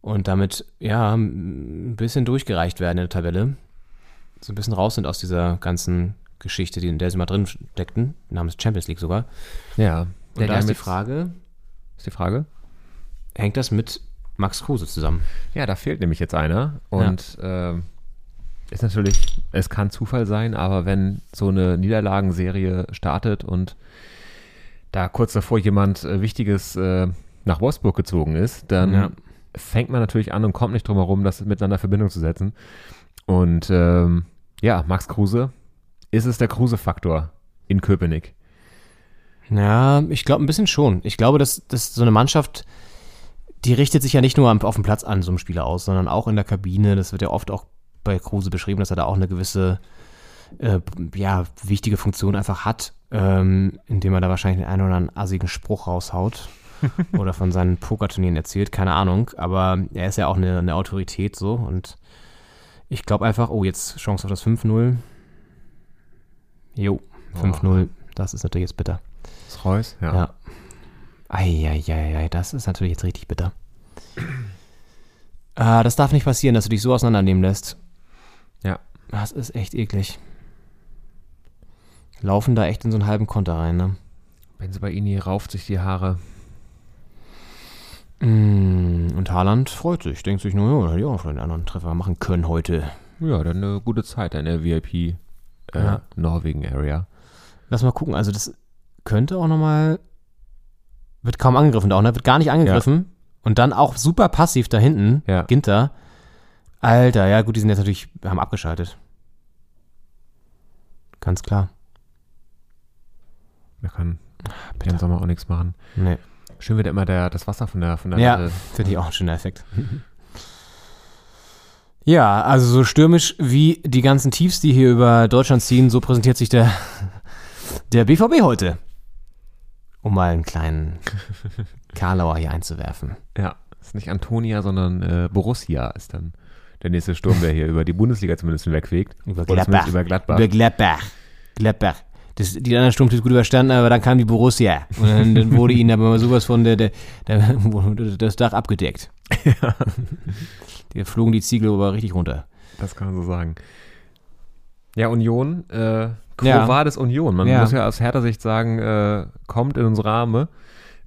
und damit ja ein bisschen durchgereicht werden in der Tabelle. So ein bisschen raus sind aus dieser ganzen Geschichte, die, in der sie mal drin steckten, namens Champions League sogar. Ja. Und da ist die Frage, Ist die Frage? hängt das mit Max Kruse zusammen? Ja, da fehlt nämlich jetzt einer. Und ähm, ist natürlich, es kann Zufall sein, aber wenn so eine Niederlagenserie startet und da kurz davor jemand äh, Wichtiges äh, nach Wolfsburg gezogen ist, dann Ja. fängt man natürlich an und kommt nicht drum herum, das miteinander in Verbindung zu setzen. Und ähm, ja, Max Kruse, ist es der Kruse-Faktor in Köpenick? Ja, ich glaube ein bisschen schon. Ich glaube, dass, dass so eine Mannschaft, die richtet sich ja nicht nur auf dem Platz an so einem Spieler aus, sondern auch in der Kabine. Das wird ja oft auch bei Kruse beschrieben, dass er da auch eine gewisse, äh, ja, wichtige Funktion einfach hat, ähm, indem er da wahrscheinlich den einen oder anderen assigen Spruch raushaut oder von seinen Pokerturnieren erzählt, keine Ahnung. Aber er ist ja auch eine, eine Autorität so und ich glaube einfach, oh, jetzt Chance auf das 5-0. Jo, 5-0. Das ist natürlich jetzt bitter. Das Reus? Ja. Eieiei, das ist natürlich jetzt richtig bitter. Ah, das darf nicht passieren, dass du dich so auseinandernehmen lässt. Ja. Das ist echt eklig. Laufen da echt in so einen halben Konter rein, ne? Benzibaini rauft sich die Haare. Mm, Und Haaland freut sich, denkt sich nur, ja, hätte ich auch einen anderen Treffer machen können heute. Ja, dann eine gute Zeit in der VIP äh, Ja. Norwegen-Area. Lass mal gucken, also das könnte auch nochmal, wird kaum angegriffen da auch, ne? Wird gar nicht angegriffen. Und dann auch super passiv da hinten, Ja. Ginter. Alter, ja gut, die sind jetzt natürlich, haben abgeschaltet. Ganz klar. Da kann Jan Sommer auch nichts machen. Nee. Schön wird immer der, das Wasser von der, von der Ja, finde ich auch ein schöner Effekt. Ja, also so stürmisch wie die ganzen Tiefs, die hier über Deutschland ziehen, so präsentiert sich der, der BVB heute. Um mal einen kleinen Karlauer hier einzuwerfen. Ja, ist nicht Antonia, sondern äh, Borussia ist dann der nächste Sturm, der hier über die Bundesliga zumindest hinwegfegt. Über Gladbach. Über Gladbach. Über Gladbach. Gladbach. Das, die anderen Sturmteams gut überstanden, aber dann kam die Borussia. Und dann, dann wurde ihnen aber mal sowas von der, der, der, das Dach abgedeckt. Die flogen die Ziegel aber richtig runter. das kann man so sagen. Ja, Union, äh, Quo Ja. Union. Man Ja. muss ja aus härter Sicht sagen, äh, kommt in unsere Arme.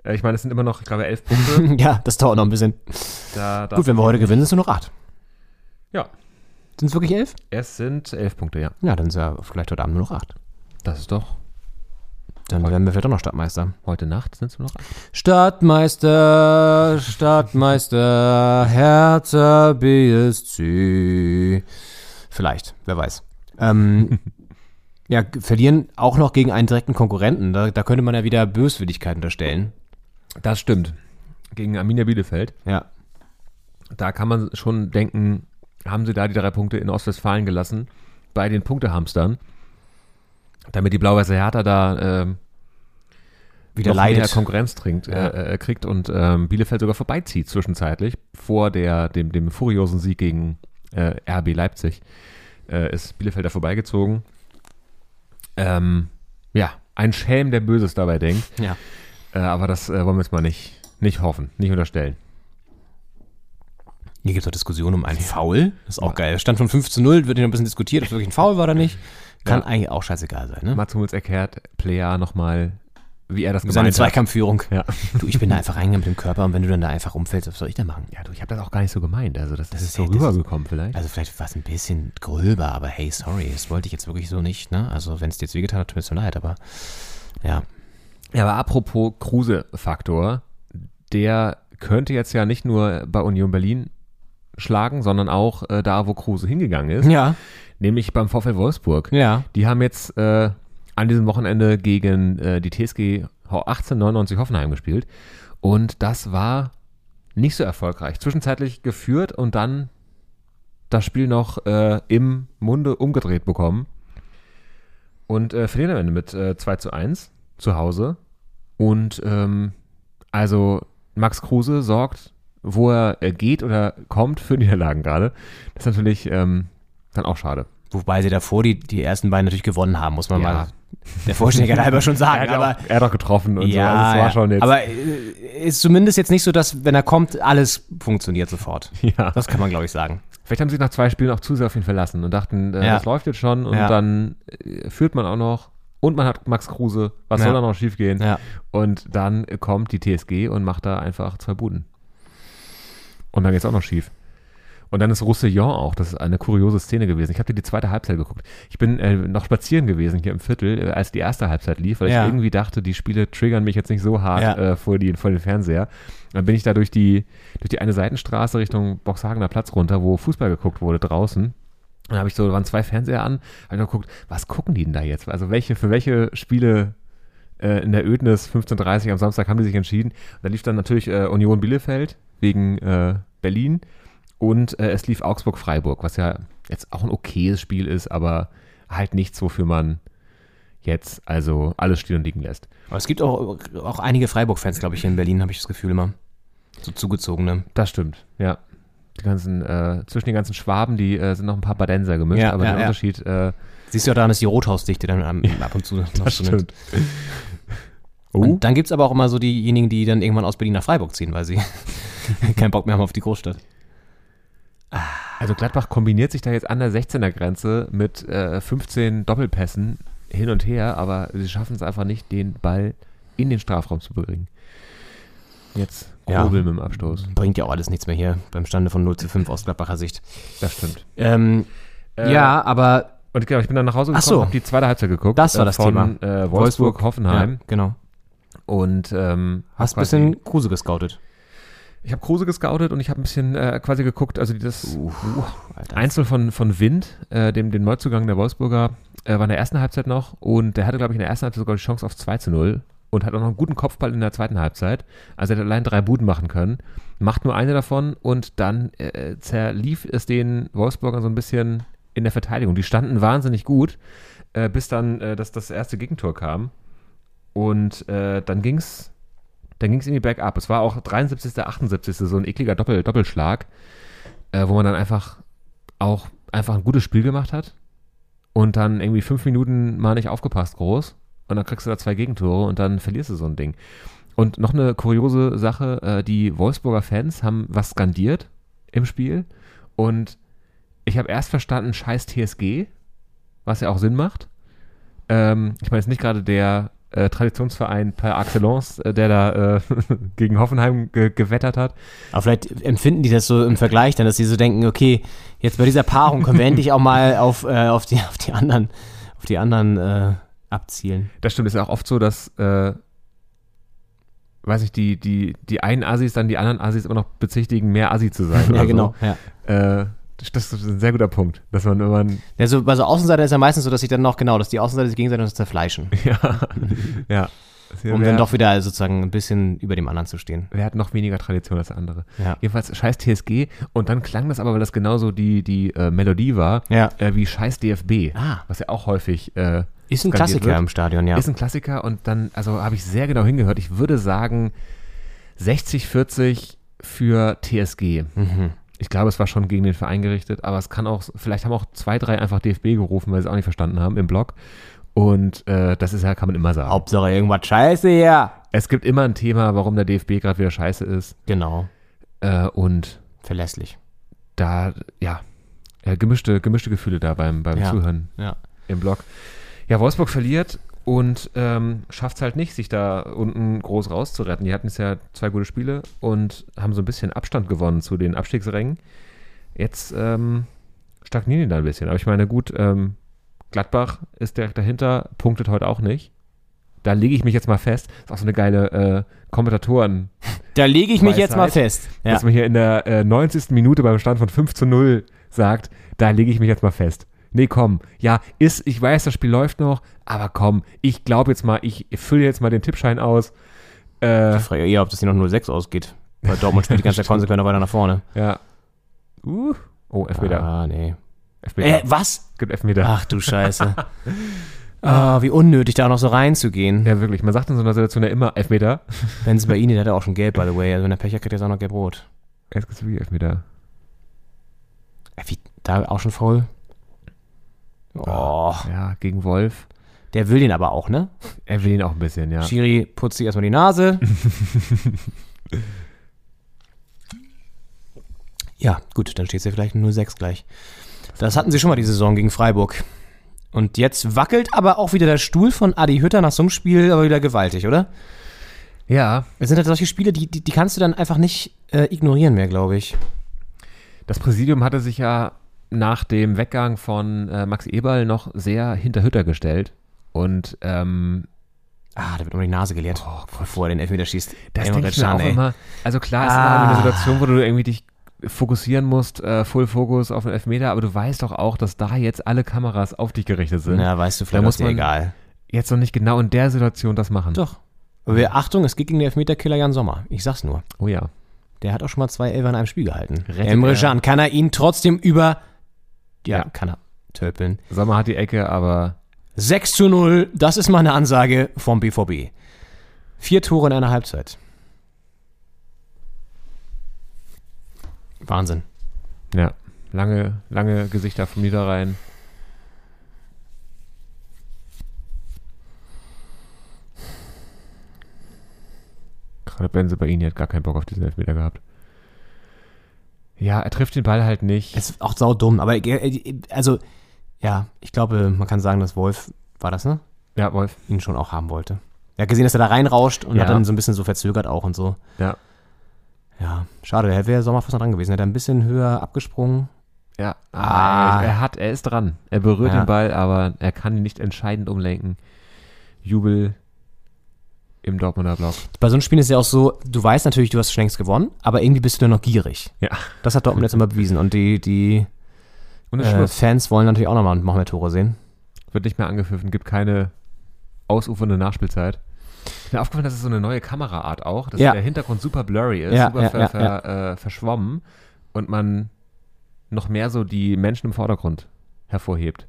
Äh, ich meine, es sind immer noch, ich glaube, elf Punkte. Ja, das dauert noch ein bisschen. da, da, Gut, wenn wir heute gewinnen, sind es nur noch acht. Ja, Sind es wirklich elf? es sind elf Punkte, ja. Ja, dann sind ja vielleicht heute Abend nur noch acht. Das ist doch. Dann werden wir vielleicht auch noch Stadtmeister. Heute Nacht sind es nur noch acht. Stadtmeister, Stadtmeister, Hertha BSC. Vielleicht, wer weiß. Ähm, ja, verlieren auch noch gegen einen direkten Konkurrenten. Da, da könnte man ja wieder Böswilligkeit unterstellen. Das stimmt. Gegen Arminia Bielefeld. Ja. Da kann man schon denken, haben sie da die drei Punkte in Ostwestfalen gelassen, bei den Punktehamstern, damit die blau-weiße Hertha da ähm, Wieder noch mehr. Konkurrenz trinkt, Ja. äh, äh, kriegt und ähm, Bielefeld sogar vorbeizieht zwischenzeitlich. Vor der, dem, dem furiosen Sieg gegen äh, RB Leipzig äh, ist Bielefeld da vorbeigezogen. Ähm, ja, ein Schelm, der Böses dabei denkt. Ja. Äh, aber das äh, wollen wir jetzt mal nicht, nicht hoffen, nicht unterstellen. Hier gibt es auch Diskussionen um einen Foul. Das ist auch geil. Stand von 5 zu 0, wird hier noch ein bisschen diskutiert, ob es wirklich ein Foul war oder nicht. Kann Ja. eigentlich auch scheißegal sein, ne? Mats Hummels erklärt Plea nochmal, wie er das Seine gemeint hat. Zweikampfführung. Ja. Du, ich bin da einfach reingegangen mit dem Körper und wenn du dann da einfach umfällst, was soll ich da machen? Ja, du, ich habe das auch gar nicht so gemeint. Also das, das ist so rübergekommen vielleicht. Also vielleicht war es ein bisschen gröber, aber hey, sorry, das wollte ich jetzt wirklich so nicht, ne? Also wenn es dir jetzt wehgetan hat, tut mir so leid, aber ja. Ja, aber apropos Kruse-Faktor, der könnte jetzt ja nicht nur bei Union Berlin schlagen, sondern auch äh, da, wo Kruse hingegangen ist, Ja, nämlich beim VfL Wolfsburg. ja. Die haben jetzt äh, an diesem Wochenende gegen äh, die TSG 1899 Hoffenheim gespielt und das war nicht so erfolgreich. Zwischenzeitlich geführt und dann das Spiel noch äh, im Munde umgedreht bekommen und äh, verlieren am Ende mit äh, 2 zu 1 zu Hause. Und ähm, also Max Kruse sorgt, wo er äh, geht oder kommt für Niederlagen gerade. Das ist natürlich ähm, dann auch schade. Wobei sie davor die, die ersten beiden natürlich gewonnen haben, muss man Ja. mal der Vollständigkeit halber schon Er sagen. hat, aber auch, er hat auch getroffen und ja, so. Also es war ja. schon jetzt. aber äh, ist zumindest jetzt nicht so, dass wenn er kommt, alles funktioniert sofort. ja. Das kann man, glaube ich, sagen. Vielleicht haben sie sich nach zwei Spielen auch zu sehr auf ihn verlassen und dachten, äh, Ja. das läuft jetzt schon und Ja. dann äh, führt man auch noch und man hat Max Kruse. Was soll da noch schief gehen? Ja. Und dann kommt die TSG und macht da einfach zwei Buden. Und dann geht's auch noch schief. Und dann ist Roussillon auch, das ist eine kuriose Szene gewesen. Ich habe dir die zweite Halbzeit geguckt. Ich bin äh, noch spazieren gewesen hier im Viertel, äh, als die erste Halbzeit lief, weil Ja. ich irgendwie dachte, die Spiele triggern mich jetzt nicht so hart Ja. äh, vor, die, vor den Fernseher. Dann bin ich da durch die, durch die eine Seitenstraße Richtung Boxhagener Platz runter, wo Fußball geguckt wurde draußen. Dann habe ich so, da waren zwei Fernseher an, habe ich noch geguckt, was gucken die denn da jetzt? Also welche, für welche Spiele äh, in der Ödnis 15.30 am Samstag haben die sich entschieden. Da lief dann natürlich äh, Union Bielefeld wegen äh, Berlin und äh, es lief Augsburg-Freiburg, was ja jetzt auch ein okayes Spiel ist, aber halt nichts, wofür man jetzt also alles stehen und liegen lässt. Aber es gibt auch, auch einige Freiburg-Fans, glaube ich, hier in Berlin, habe ich das Gefühl immer. So zugezogene. Das stimmt, ja. Die ganzen, äh, zwischen den ganzen Schwaben, die äh, sind noch ein paar Badenser gemischt, Ja, aber ja, der ja. Unterschied, äh, Siehst du ja daran, dass die Rothausdichte dann ab und zu noch das so nimmt. Oh, Und dann gibt es aber auch immer so diejenigen, die dann irgendwann aus Berlin nach Freiburg ziehen, weil sie keinen Bock mehr haben auf die Großstadt. Also Gladbach kombiniert sich da jetzt an der 16er Grenze mit äh, 15 Doppelpässen hin und her, aber sie schaffen es einfach nicht, den Ball in den Strafraum zu bringen. Jetzt Ja. Grobel mit dem Abstoß. Bringt ja auch alles nichts mehr hier beim Stande von 0 zu 5 aus Gladbacher Sicht. Das stimmt. Ähm, Äh, ja, aber Und genau, ich bin dann nach Hause gekommen, so. habe die zweite Halbzeit geguckt. Das war äh, das von, Thema. Äh, Wolfsburg, Hoffenheim. Ja, genau. Und ähm, Hast ein bisschen Kruse gescoutet. Ich habe Kruse gescoutet und ich habe ein bisschen äh, quasi geguckt, also das Alter. Einzel von, von Wind, äh, dem, dem Neuzugang der Wolfsburger, äh, war in der ersten Halbzeit noch und der hatte, glaube ich, in der ersten Halbzeit sogar die Chance auf 2 zu 0 und hat auch noch einen guten Kopfball in der zweiten Halbzeit. Also er hat allein drei Buden machen können, macht nur eine davon und dann äh, zerlief es den Wolfsburgern so ein bisschen in der Verteidigung. Die standen wahnsinnig gut, äh, bis dann äh, das, das erste Gegentor kam. Und äh, dann ging's dann ging's irgendwie bergab. Es war auch 73., 78. so ein ekliger Doppel Doppelschlag, äh, wo man dann einfach auch einfach ein gutes Spiel gemacht hat und dann irgendwie fünf Minuten mal nicht aufgepasst groß und dann kriegst du da zwei Gegentore und dann verlierst du so ein Ding. Und noch eine kuriose Sache, äh, die Wolfsburger Fans haben was skandiert im Spiel und ich habe erst verstanden, scheiß TSG, was ja auch Sinn macht. Ähm, ich meine, es ist nicht gerade der äh, Traditionsverein per Excellence, äh, der da äh, gegen Hoffenheim ge gewettert hat. Aber vielleicht empfinden die das so im Vergleich dann, dass sie so denken, okay, jetzt bei dieser Paarung können wir endlich auch mal auf, äh, auf, die, auf die anderen, auf die anderen äh, abzielen. Das stimmt, ist ja auch oft so, dass, weiß ich, die, die, die einen Assis dann die anderen Assis immer noch bezichtigen, mehr Assi zu sein. Ja, oder genau. Ja. Äh, das, ist ein sehr guter Punkt, dass man immer, Ja, so, bei so Außenseiter ist ja meistens so, dass sich dann noch, genau, dass die Außenseiter sich gegenseitig zerfleischen, ja, ja. um dann doch wieder sozusagen ein bisschen über dem anderen zu stehen. wer hat noch weniger Tradition als der andere? Ja. Jedenfalls scheiß TSG und dann klang das aber, weil das genauso die, die äh, Melodie war, Ja. äh, wie scheiß DFB, Ah. was ja auch häufig äh, Ist ein Klassiker wird. im Stadion, ja. Ist ein Klassiker und dann, also habe ich sehr genau hingehört. Ich würde sagen 60, 40 für TSG. Mhm. Ich glaube, es war schon gegen den Verein gerichtet, aber es kann auch, vielleicht haben auch zwei, drei einfach DFB gerufen, weil sie es auch nicht verstanden haben im Blog. Und äh, das ist ja, kann man immer sagen. Hauptsache irgendwas scheiße hier. Es gibt immer ein Thema, warum der DFB gerade wieder scheiße ist. Genau. Äh, und Verlässlich. da, ja, äh, gemischte, gemischte Gefühle da beim, beim Ja. Zuhören Ja. im Blog. Ja, Wolfsburg verliert und ähm, schafft es halt nicht, sich da unten groß rauszuretten. Die hatten jetzt ja zwei gute Spiele und haben so ein bisschen Abstand gewonnen zu den Abstiegsrängen. Jetzt ähm, stagnieren die da ein bisschen. Aber ich meine, gut, ähm, Gladbach ist direkt dahinter, punktet heute auch nicht. Da lege ich mich jetzt mal fest. Ist auch so eine geile äh, Kommentatoren, Da lege ich mich jetzt mal fest. Ja. dass man hier in der äh, 90. Minute beim Stand von 5 zu 0 sagt, da lege ich mich jetzt mal fest. Nee, komm, ja, ist, ich weiß, das Spiel läuft noch, aber komm, ich glaube jetzt mal, ich fülle jetzt mal den Tippschein aus. Äh, Ich frage eher, ob das hier noch 0-6 ausgeht. Weil Dortmund spielt die ganze Zeit konsequent weiter nach vorne. ja. Uh. Oh, Elfmeter. Ah, nee. Elfmeter. Äh, was? Gibt Elfmeter. Ach du Scheiße. Ah, wie unnötig, da auch noch so reinzugehen. Ja, wirklich. Man sagt in so einer Situation ja immer Elfmeter. Wenn es bei Ihnen, der hat er auch schon gelb, by the way. Also wenn der Pech hat, kriegt er jetzt auch noch gelb-rot. Jetzt gibt's wirklich Elfmeter. Äh, Wie, da auch schon faul? Oh, Ja, gegen Wolf. der will den aber auch, ne? Er will ihn auch ein bisschen, ja. Schiri putzt sich erstmal die Nase. Ja, gut, dann steht es ja vielleicht 0-6 gleich. Das hatten sie schon mal die Saison gegen Freiburg. Und jetzt wackelt aber auch wieder der Stuhl von Adi Hütter nach so einem Spiel aber wieder gewaltig, oder? Ja, Es sind halt solche Spiele, die, die, die kannst du dann einfach nicht äh, ignorieren mehr, glaube ich. das Präsidium hatte sich ja nach dem Weggang von äh, Max Eberl noch sehr hinter Hütter gestellt. Und ähm, Ah, da wird um die Nase geleert, bevor er den Elfmeter schießt. das denke ich mir auch ey. immer. Also klar, es ist Ah. immer eine Situation, wo du irgendwie dich fokussieren musst, äh, Full Fokus auf den Elfmeter, aber du weißt doch auch, dass da jetzt alle Kameras auf dich gerichtet sind. Ja, weißt du, Da vielleicht muss ist dir man- egal. Jetzt noch nicht genau in der Situation das machen. Doch. Aber Achtung, es geht gegen den Elfmeterkiller Jan Sommer. Ich sag's nur. Oh ja. Der hat auch schon mal zwei Elfer in einem Spiel gehalten. Rettet Emre Can, kann er ihn trotzdem über... Ja, Ja. kann er. Tölpeln. Sommer hat die Ecke, aber 6 zu 0, das ist mal eine Ansage vom BVB. Vier Tore in einer Halbzeit. Wahnsinn. ja, lange, lange Gesichter vom Niederrhein. Gerade Benze bei Ihnen hat gar keinen Bock auf diesen Elfmeter gehabt. Ja, er trifft den Ball halt nicht. Es ist auch sau dumm, aber äh, also, ja, ich glaube, man kann sagen, dass Wolf, war das, ne? ja, Wolf. Ihn schon auch haben wollte. Er hat gesehen, dass er da reinrauscht und Ja. hat dann so ein bisschen so verzögert auch und so. Ja. Ja, schade, der wäre Sommer fast noch dran gewesen. Er hat ein bisschen höher abgesprungen. Ja, Ah. er hat, er ist dran. Er berührt Ja. den Ball, aber er kann ihn nicht entscheidend umlenken. Jubel im Dortmunder Block. Bei so einem Spiel ist ja auch so, du weißt natürlich, du hast schon längst gewonnen, aber irgendwie bist du dann noch gierig. Ja. Das hat Dortmund jetzt immer bewiesen. Und die, die Und es äh. Fans wollen natürlich auch nochmal noch mehr Tore sehen. Wird nicht mehr angepfiffen, gibt keine ausufernde Nachspielzeit. Ist mir aufgefallen, dass es so eine neue Kameraart auch, dass Ja. der Hintergrund super blurry ist, Ja, super ja, ver, ver, Äh, verschwommen und man noch mehr so die Menschen im Vordergrund hervorhebt.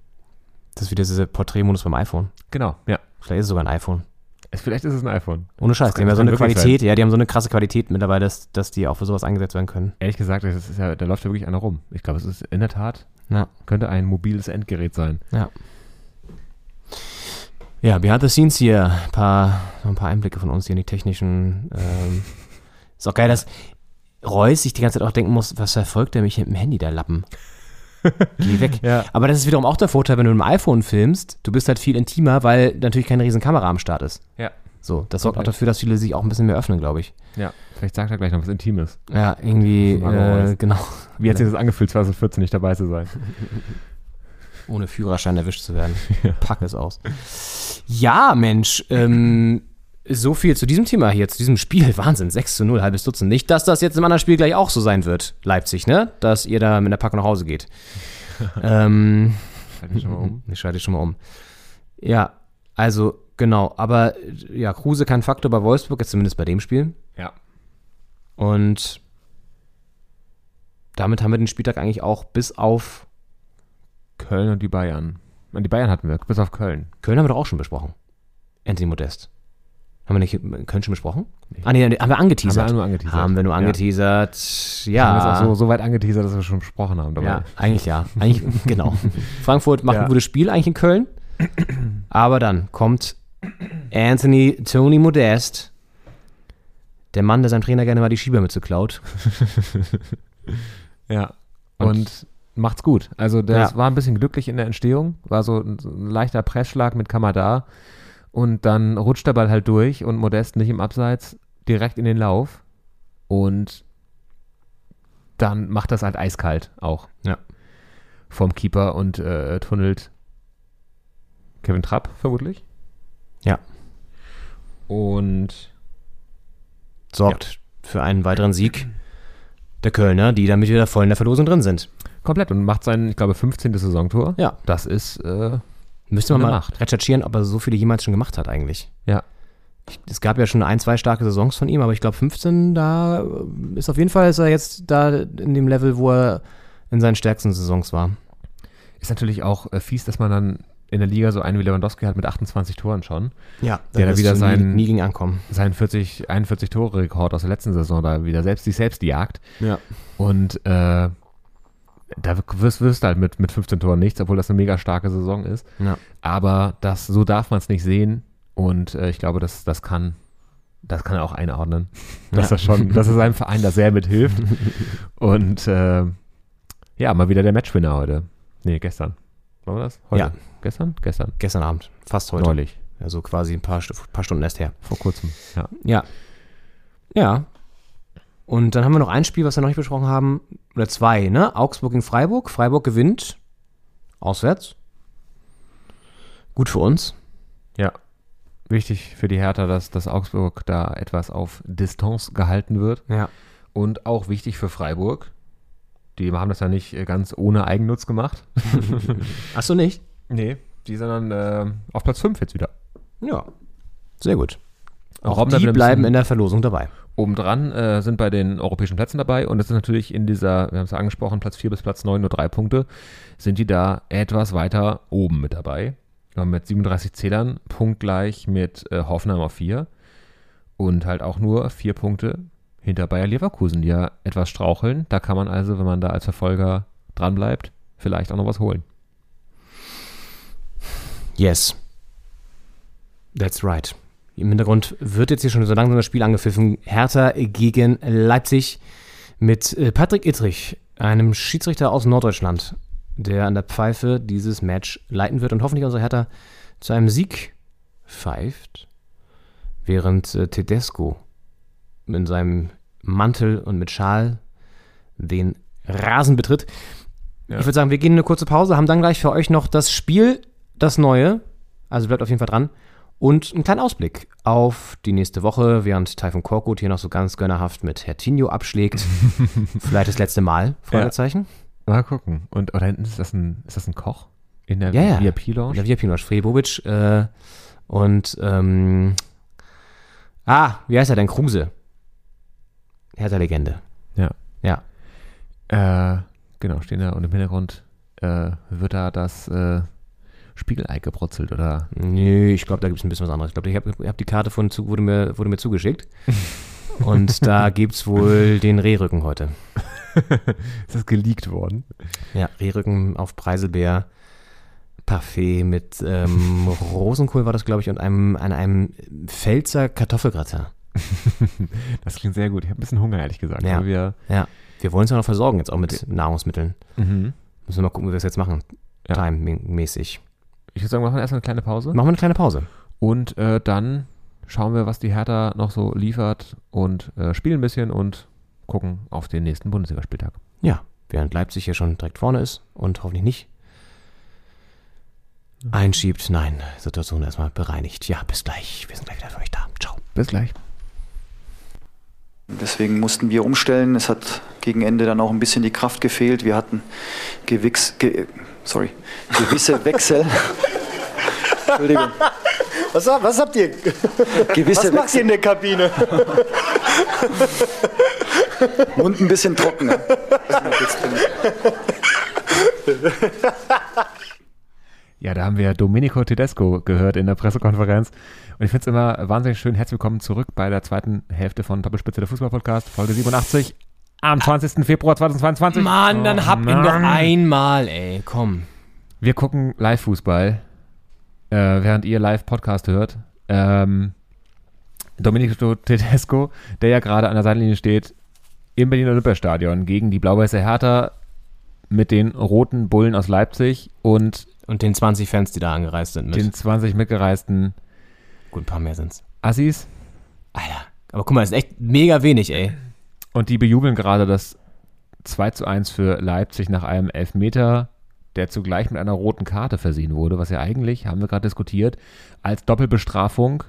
Das ist wieder dieser Porträtmodus beim iPhone. Genau, ja. Vielleicht ist es sogar ein iPhone. Es, vielleicht ist es ein iPhone. Ohne Scheiß. Die haben ja so eine Qualität, ja, die haben so eine krasse Qualität mittlerweile, dass, dass die auch für sowas eingesetzt werden können. Ehrlich gesagt, das ist ja, da läuft ja wirklich einer rum. Ich glaube, es ist in der Tat, Ja. könnte ein mobiles Endgerät sein. Ja. Ja, behind the scenes hier, ein paar, noch ein paar Einblicke von uns hier in die technischen. Ähm, ist auch geil, dass Reus sich die ganze Zeit auch denken muss, was verfolgt der mich mit dem Handy, der Lappen? Geh weg. Ja. Aber das ist wiederum auch der Vorteil, wenn du mit dem iPhone filmst, du bist halt viel intimer, weil natürlich keine riesen Kamera am Start ist. Ja. So, das sorgt auch dafür, dass viele sich auch ein bisschen mehr öffnen, glaube ich. Ja, vielleicht sagt er gleich noch was Intimes. Ja, irgendwie, äh, genau. Wie hat sich das angefühlt, 2014 nicht dabei zu sein? ohne Führerschein erwischt zu werden. Pack es aus. Ja, Mensch, ähm, so viel zu diesem Thema hier, zu diesem Spiel. Wahnsinn, 6 zu 0, halbes Dutzend. Nicht, dass das jetzt im anderen Spiel gleich auch so sein wird, Leipzig, ne? Dass ihr da mit der Packung nach Hause geht. ähm, mich schon mal um. ich schalte schon mal um. Ja, also, genau. Aber, ja, Kruse kein Faktor bei Wolfsburg, jetzt zumindest bei dem Spiel. Ja. Und damit haben wir den Spieltag eigentlich auch bis auf Köln und die Bayern. Die Bayern hatten wir, bis auf Köln. Köln haben wir doch auch schon besprochen. Anthony Modest. Haben wir nicht Köln schon besprochen? Ah, nee, haben wir angeteasert. Haben wir nur angeteasert. Haben wir nur Ja. angeteasert. Wir Ja. haben das auch so, so weit angeteasert, dass wir schon besprochen haben. dabei. ja, eigentlich ja. Eigentlich, genau. Frankfurt macht Ja. ein gutes Spiel eigentlich in Köln. Aber dann kommt Anthony Tony Modest. Der Mann, der seinem Trainer gerne mal die Schiebermütze klaut. Ja. Und, macht's gut. Also das Ja. war ein bisschen glücklich in der Entstehung. War so ein, so ein leichter Pressschlag mit Kamada. Und dann rutscht der Ball halt durch und Modest nicht im Abseits, direkt in den Lauf. Und dann macht das halt eiskalt auch. Ja. Vom Keeper und äh, tunnelt Kevin Trapp vermutlich. Ja. Und Sorgt für einen weiteren Sieg der Kölner, die damit wieder voll in der Verlosung drin sind. komplett und macht sein, ich glaube, 15. Saisontor. Ja. Das ist, äh, Müsste man Eine mal Macht. recherchieren, ob er so viele jemals schon gemacht hat eigentlich. ja. Es gab ja schon ein, zwei starke Saisons von ihm, aber ich glaube 15, da ist auf jeden Fall ist er jetzt da in dem Level, wo er in seinen stärksten Saisons war. Ist natürlich auch äh, fies, dass man dann in der Liga so einen wie Lewandowski hat mit 28 Toren schon. Ja, Der da wieder nie, seinen- nie ging ankommen. Seinen 40, 41 Tore Rekord aus der letzten Saison da wieder selbst sich selbst jagt. Ja. Und äh, da wirst, wirst du halt mit, mit 15 Toren nichts, obwohl das eine mega starke Saison ist. Ja. Aber das, so darf man es nicht sehen. Und äh, ich glaube, das, das kann das kann er auch einordnen. Dass das schon, dass es seinem Verein da sehr mithilft. Und äh, ja, mal wieder der Matchwinner heute. Nee, gestern. War das? Heute? Ja. Gestern? Gestern. Gestern Abend, fast heute. Neulich. Also quasi ein paar, paar Stunden erst her. Vor kurzem. Ja. Ja. Ja. Und dann haben wir noch ein Spiel, was wir noch nicht besprochen haben. Oder zwei, ne? Augsburg gegen Freiburg. Freiburg gewinnt. Auswärts. Gut für uns. Ja. Wichtig für die Hertha, dass, dass Augsburg da etwas auf Distanz gehalten wird. Ja. Und auch wichtig für Freiburg. Die haben das ja nicht äh, ganz ohne Eigennutz gemacht. Achso, nicht? Nee. Die sind dann äh, auf Platz 5 jetzt wieder. Ja. Sehr gut. Auch da die bleiben in der Verlosung dabei. Obendran äh, sind bei den europäischen Plätzen dabei und es ist natürlich in dieser, wir haben es ja angesprochen, Platz 4 bis Platz 9 nur drei Punkte, sind die da etwas weiter oben mit dabei. Mit 37 Zählern punktgleich mit äh, Hoffenheim auf 4 und halt auch nur vier Punkte hinter Bayer Leverkusen, die ja etwas straucheln. Da kann man also, wenn man da als Verfolger dranbleibt, vielleicht auch noch was holen. Yes. That's right. Im Hintergrund wird jetzt hier schon so langsam das Spiel angepfiffen. Hertha gegen Leipzig mit äh, Patrick Ittrich, einem Schiedsrichter aus Norddeutschland, der an der Pfeife dieses Match leiten wird und hoffentlich unsere Hertha zu einem Sieg pfeift, während äh, Tedesco in seinem Mantel und mit Schal den Rasen betritt. Ja. Ich würde sagen, wir gehen in eine kurze Pause, haben dann gleich für euch noch das Spiel, das Neue. Also bleibt auf jeden Fall dran. Und einen kleinen Ausblick auf die nächste Woche, während Taifun Korkut hier noch so ganz gönnerhaft mit Hertinho abschlägt. Vielleicht das letzte Mal, Fragezeichen. Mal gucken. Und da hinten ist das ein, ist das ein Koch in der Ja, ja. VIP-Lounge? Ja, wir Pinosch, Fredi Bobic äh, und ähm, ah, wie heißt er denn? Kruse. Hertha Legende. Ja. Ja. Äh, genau, stehen da und im Hintergrund äh, wird da das äh, Spiegelei gebrutzelt oder Nee, ich glaube, da gibt es ein bisschen was anderes. Ich glaube, ich habe hab die Karte von wurde, mir, wurde mir zugeschickt. Und da gibt es wohl den Rehrücken heute. ist das geleakt worden? Ja, Rehrücken auf Preiselbeer. Parfait mit ähm, Rosenkohl war das, glaube ich, und einem, an einem Pfälzer Kartoffelgratin. Das klingt sehr gut. Ich habe ein bisschen Hunger, ehrlich gesagt. Ja. Aber wir, Ja, wir wollen uns ja noch versorgen jetzt auch mit Nahrungsmitteln. mhm. Müssen wir mal gucken, wie wir das jetzt machen. Ja. Time-mäßig. Ich würde sagen, wir machen erst eine kleine Pause. Machen wir eine kleine Pause. Und äh, dann schauen wir, was die Hertha noch so liefert und äh, spielen ein bisschen und gucken auf den nächsten Bundesligaspieltag. Ja, während Leipzig hier schon direkt vorne ist und hoffentlich nicht einschiebt. Nein, Situation erstmal bereinigt. Ja, bis gleich. Wir sind gleich wieder für euch da. Ciao. Bis gleich. Deswegen mussten wir umstellen. Es hat gegen Ende dann auch ein bisschen die Kraft gefehlt. Wir hatten gewix, ge, sorry, gewisse Wechsel. Entschuldigung. Was, was habt ihr? Gewisse Was macht ihr in der Kabine? Mund ein bisschen trockener. Ja, da haben wir Domenico Tedesco gehört in der Pressekonferenz. Und ich finde es immer wahnsinnig schön. Herzlich willkommen zurück bei der zweiten Hälfte von Doppelspitze der Fußball-Podcast, Folge 87, am 20. Februar 2022. Mann, dann Oh, hab ihn doch Mann. einmal, ey. Komm. Wir gucken Live-Fußball, äh, während ihr Live-Podcast hört. Ähm, Domenico Tedesco, der ja gerade an der Seitenlinie steht, im Berliner Olympiastadion gegen die blau-weiße Hertha mit den roten Bullen aus Leipzig und Und den 20 Fans, die da angereist sind mit. den 20 mitgereisten Gut, ein paar mehr sind's. Assis. Alter. Aber guck mal, das ist echt mega wenig, ey. Und die bejubeln gerade das 2 zu 1 für Leipzig nach einem Elfmeter, der zugleich mit einer roten Karte versehen wurde, was ja eigentlich, haben wir gerade diskutiert, als Doppelbestrafung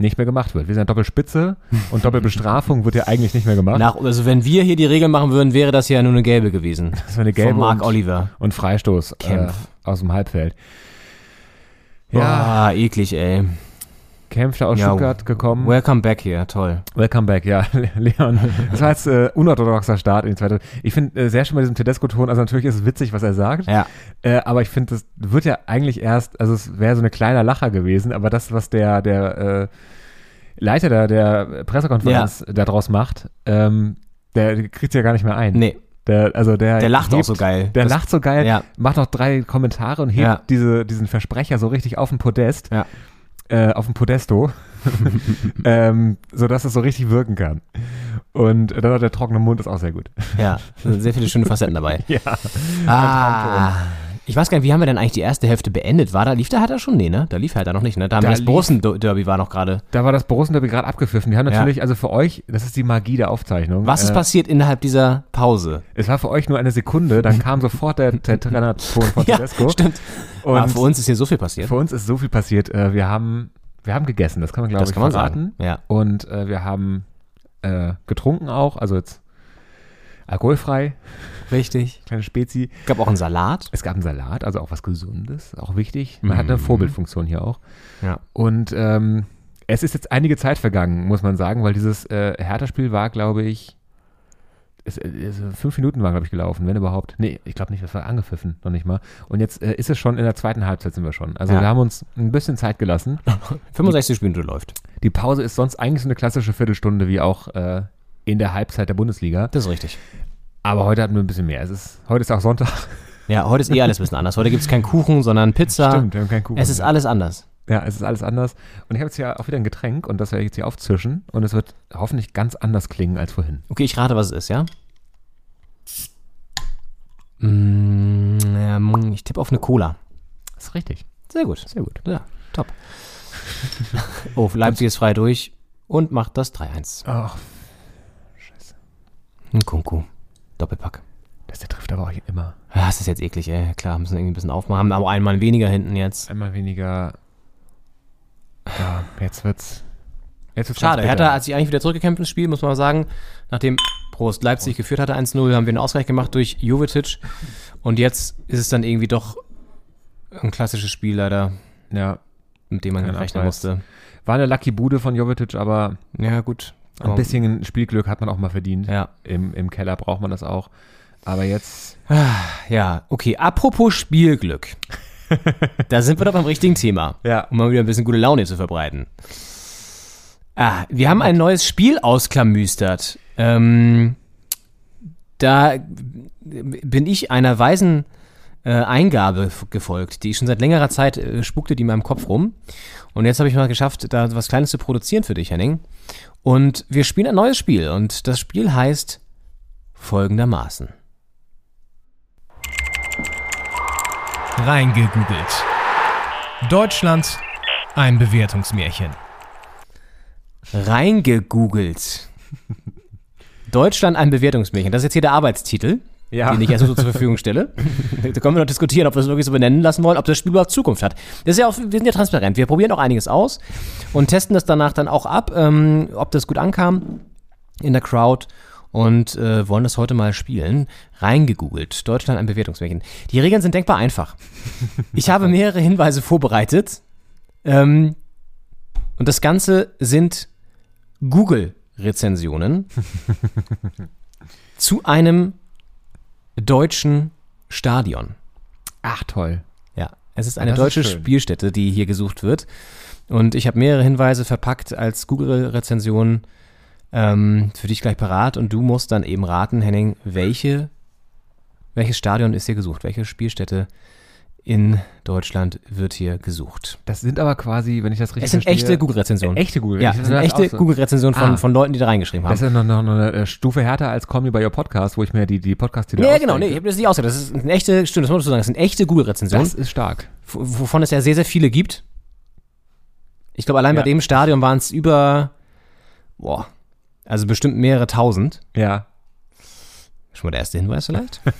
nicht mehr gemacht wird. Wir sind ja Doppelspitze und Doppelbestrafung wird ja eigentlich nicht mehr gemacht. Nach, also wenn wir hier die Regeln machen würden, wäre das ja nur eine gelbe gewesen. das war eine gelbe Von Marc und, Oliver. und Freistoß äh, aus dem Halbfeld. Ja, Ja, eklig, ey. Kämpfte aus Ja, Stuttgart gekommen. Welcome back hier, toll. Welcome back, ja, Leon. Das war jetzt äh, unorthodoxer Start in die zweite. Ich finde äh, sehr schön bei diesem Tedesco-Ton, also natürlich ist es witzig, was er sagt, Ja. äh, aber ich finde, das wird ja eigentlich erst, also es wäre so eine kleiner Lacher gewesen, aber das, was der, der äh, Leiter der, der Pressekonferenz daraus macht, ähm, der kriegt ja gar nicht mehr ein. Nee, Der, also der, der lacht auch hebt- so geil. Der Das- lacht so geil, Ja. macht noch drei Kommentare und hebt Ja. diese, diesen Versprecher so richtig auf den Podest, Ja. Äh, auf dem Podesto. ähm, sodass es so richtig wirken kann. Und dann hat der trockene Mund ist auch sehr gut. Ja, sehr viele schöne Facetten dabei. Ja. Ah, ich weiß gar nicht, wie haben wir denn eigentlich die erste Hälfte beendet? War da, lief der Hertha schon? Nee, ne? Da lief Hertha noch nicht, ne? Da haben Da wir das Borussen-Derby war noch gerade. Da war das Borussen-Derby gerade abgepfiffen. Die haben Ja. natürlich, also für euch, das ist die Magie der Aufzeichnung. Was ist Äh, passiert innerhalb dieser Pause? Es war für euch nur eine Sekunde, dann kam sofort der, der Trainerton von Ja, Tedesco. stimmt. Und Aber für uns ist hier so viel passiert. Für uns ist so viel passiert. Äh, Wir haben, wir haben gegessen, das kann man glaube Das ich kann man verraten. sagen, ja. Und äh, wir haben äh, getrunken auch, also jetzt alkoholfrei, Richtig. kleine Spezi. Gab auch einen Salat. Es gab einen Salat, also auch was Gesundes, auch wichtig. Man hat eine Mhm. Vorbildfunktion hier auch. Ja. Und ähm, es ist jetzt einige Zeit vergangen, muss man sagen, weil dieses äh, Hertha-Spiel war, glaube ich, es, es, fünf Minuten waren, glaube ich, gelaufen, wenn überhaupt. Nee, ich glaube nicht, das war angepfiffen, noch nicht mal. Und jetzt äh, ist es schon in der zweiten Halbzeit sind wir schon. Also Ja. wir haben uns ein bisschen Zeit gelassen. 65 Spielminuten läuft. Die Pause ist sonst eigentlich so eine klassische Viertelstunde wie auch äh, in der Halbzeit der Bundesliga. Das ist richtig. Aber heute hatten wir ein bisschen mehr. Es ist, heute ist auch Sonntag. Ja, heute ist eh alles ein bisschen anders. Heute gibt es keinen Kuchen, sondern Pizza. Stimmt, wir haben keinen Kuchen. Es ist alles anders. Ja, es ist alles anders. Und ich habe jetzt hier auch wieder ein Getränk und das werde ich jetzt hier aufzischen. Und es wird hoffentlich ganz anders klingen als vorhin. Okay, ich rate, was es ist, ja? Mm, ähm, ich tippe auf eine Cola. Das ist richtig. Sehr gut. Sehr gut. Ja, top. oh, Leipzig ist frei durch und macht das 3-1. Ach, Ein Kunku. Doppelpack. das der trifft aber auch immer. Ja, das ist jetzt eklig, ey. Klar, müssen irgendwie ein bisschen aufmachen. Haben aber einen Mann weniger hinten jetzt. Einmal weniger. Ja, jetzt wird's. Jetzt wird's Schade, bitter. hat sich eigentlich wieder zurückgekämpft ins Spiel, muss man mal sagen. Nachdem Prost Leipzig geführt hatte 1-0, haben wir einen Ausgleich gemacht durch Jovetic. Und jetzt ist es dann irgendwie doch ein klassisches Spiel leider, Ja, mit dem man Kein rechnen musste. war eine Lucky Bude von Jovetic, aber Ja, gut. Ein bisschen Spielglück hat man auch mal verdient. Ja. Im, Im Keller braucht man das auch. Aber jetzt. Ja, okay. Apropos Spielglück. da sind wir doch beim richtigen Thema. Ja. Um mal wieder ein bisschen gute Laune zu verbreiten. Ah, wir haben ein neues Spiel ausklamüstert. Ähm, da bin ich einer weisen äh, Eingabe gefolgt, die schon seit längerer Zeit äh, spukte die in meinem Kopf rum. Und jetzt habe ich mal geschafft, da was Kleines zu produzieren für dich, Henning. Und wir spielen ein neues Spiel. Und das Spiel heißt folgendermaßen. Reingegoogelt. Deutschland, ein Bewertungsmärchen. reingegoogelt. Deutschland ein Bewertungsmärchen. Das ist jetzt hier der Arbeitstitel, Ja. den ich erstmal so zur Verfügung stelle. Da können wir noch diskutieren, ob wir das wirklich so benennen lassen wollen, ob das Spiel überhaupt Zukunft hat. Das ist ja auch, wir sind ja transparent. Wir probieren auch einiges aus und testen das danach dann auch ab, ähm, ob das gut ankam in der Crowd und äh, wollen das heute mal spielen. Reingegoogelt. Deutschland ein Bewertungsmärchen. Die Regeln sind denkbar einfach. Ich habe mehrere Hinweise vorbereitet. Ähm, und das Ganze sind Google-Rezensionen zu einem deutschen Stadion. Ach, toll. Ja, es ist eine das ist deutsche schön. Spielstätte, die hier gesucht wird. Und ich habe mehrere Hinweise verpackt als Google-Rezension ähm, für dich gleich parat. Und du musst dann eben raten, Henning, welche, welches Stadion ist hier gesucht? Welche Spielstätte in Deutschland wird hier gesucht? Das sind aber quasi, wenn ich das richtig Es sind verstehe, echte Google-Rezensionen. Echte Google. Ja, das sind echte so. Google-Rezensionen von, Ah. von Leuten, die da reingeschrieben haben. Das ist noch, noch, eine äh, Stufe härter als Call Me By Your Podcast, wo ich mir die, die Podcast-Titel Ja, genau, nee, ich habe das nicht ausgedacht. Das ist eine echte, stimmt, das muss man sagen, das sind echte Google-Rezensionen, Das ist stark. wovon es ja sehr, sehr viele gibt. Ich glaube, allein Ja. bei dem Stadion waren es über, boah, also bestimmt mehrere tausend. Ja. Schon mal der erste Hinweis vielleicht?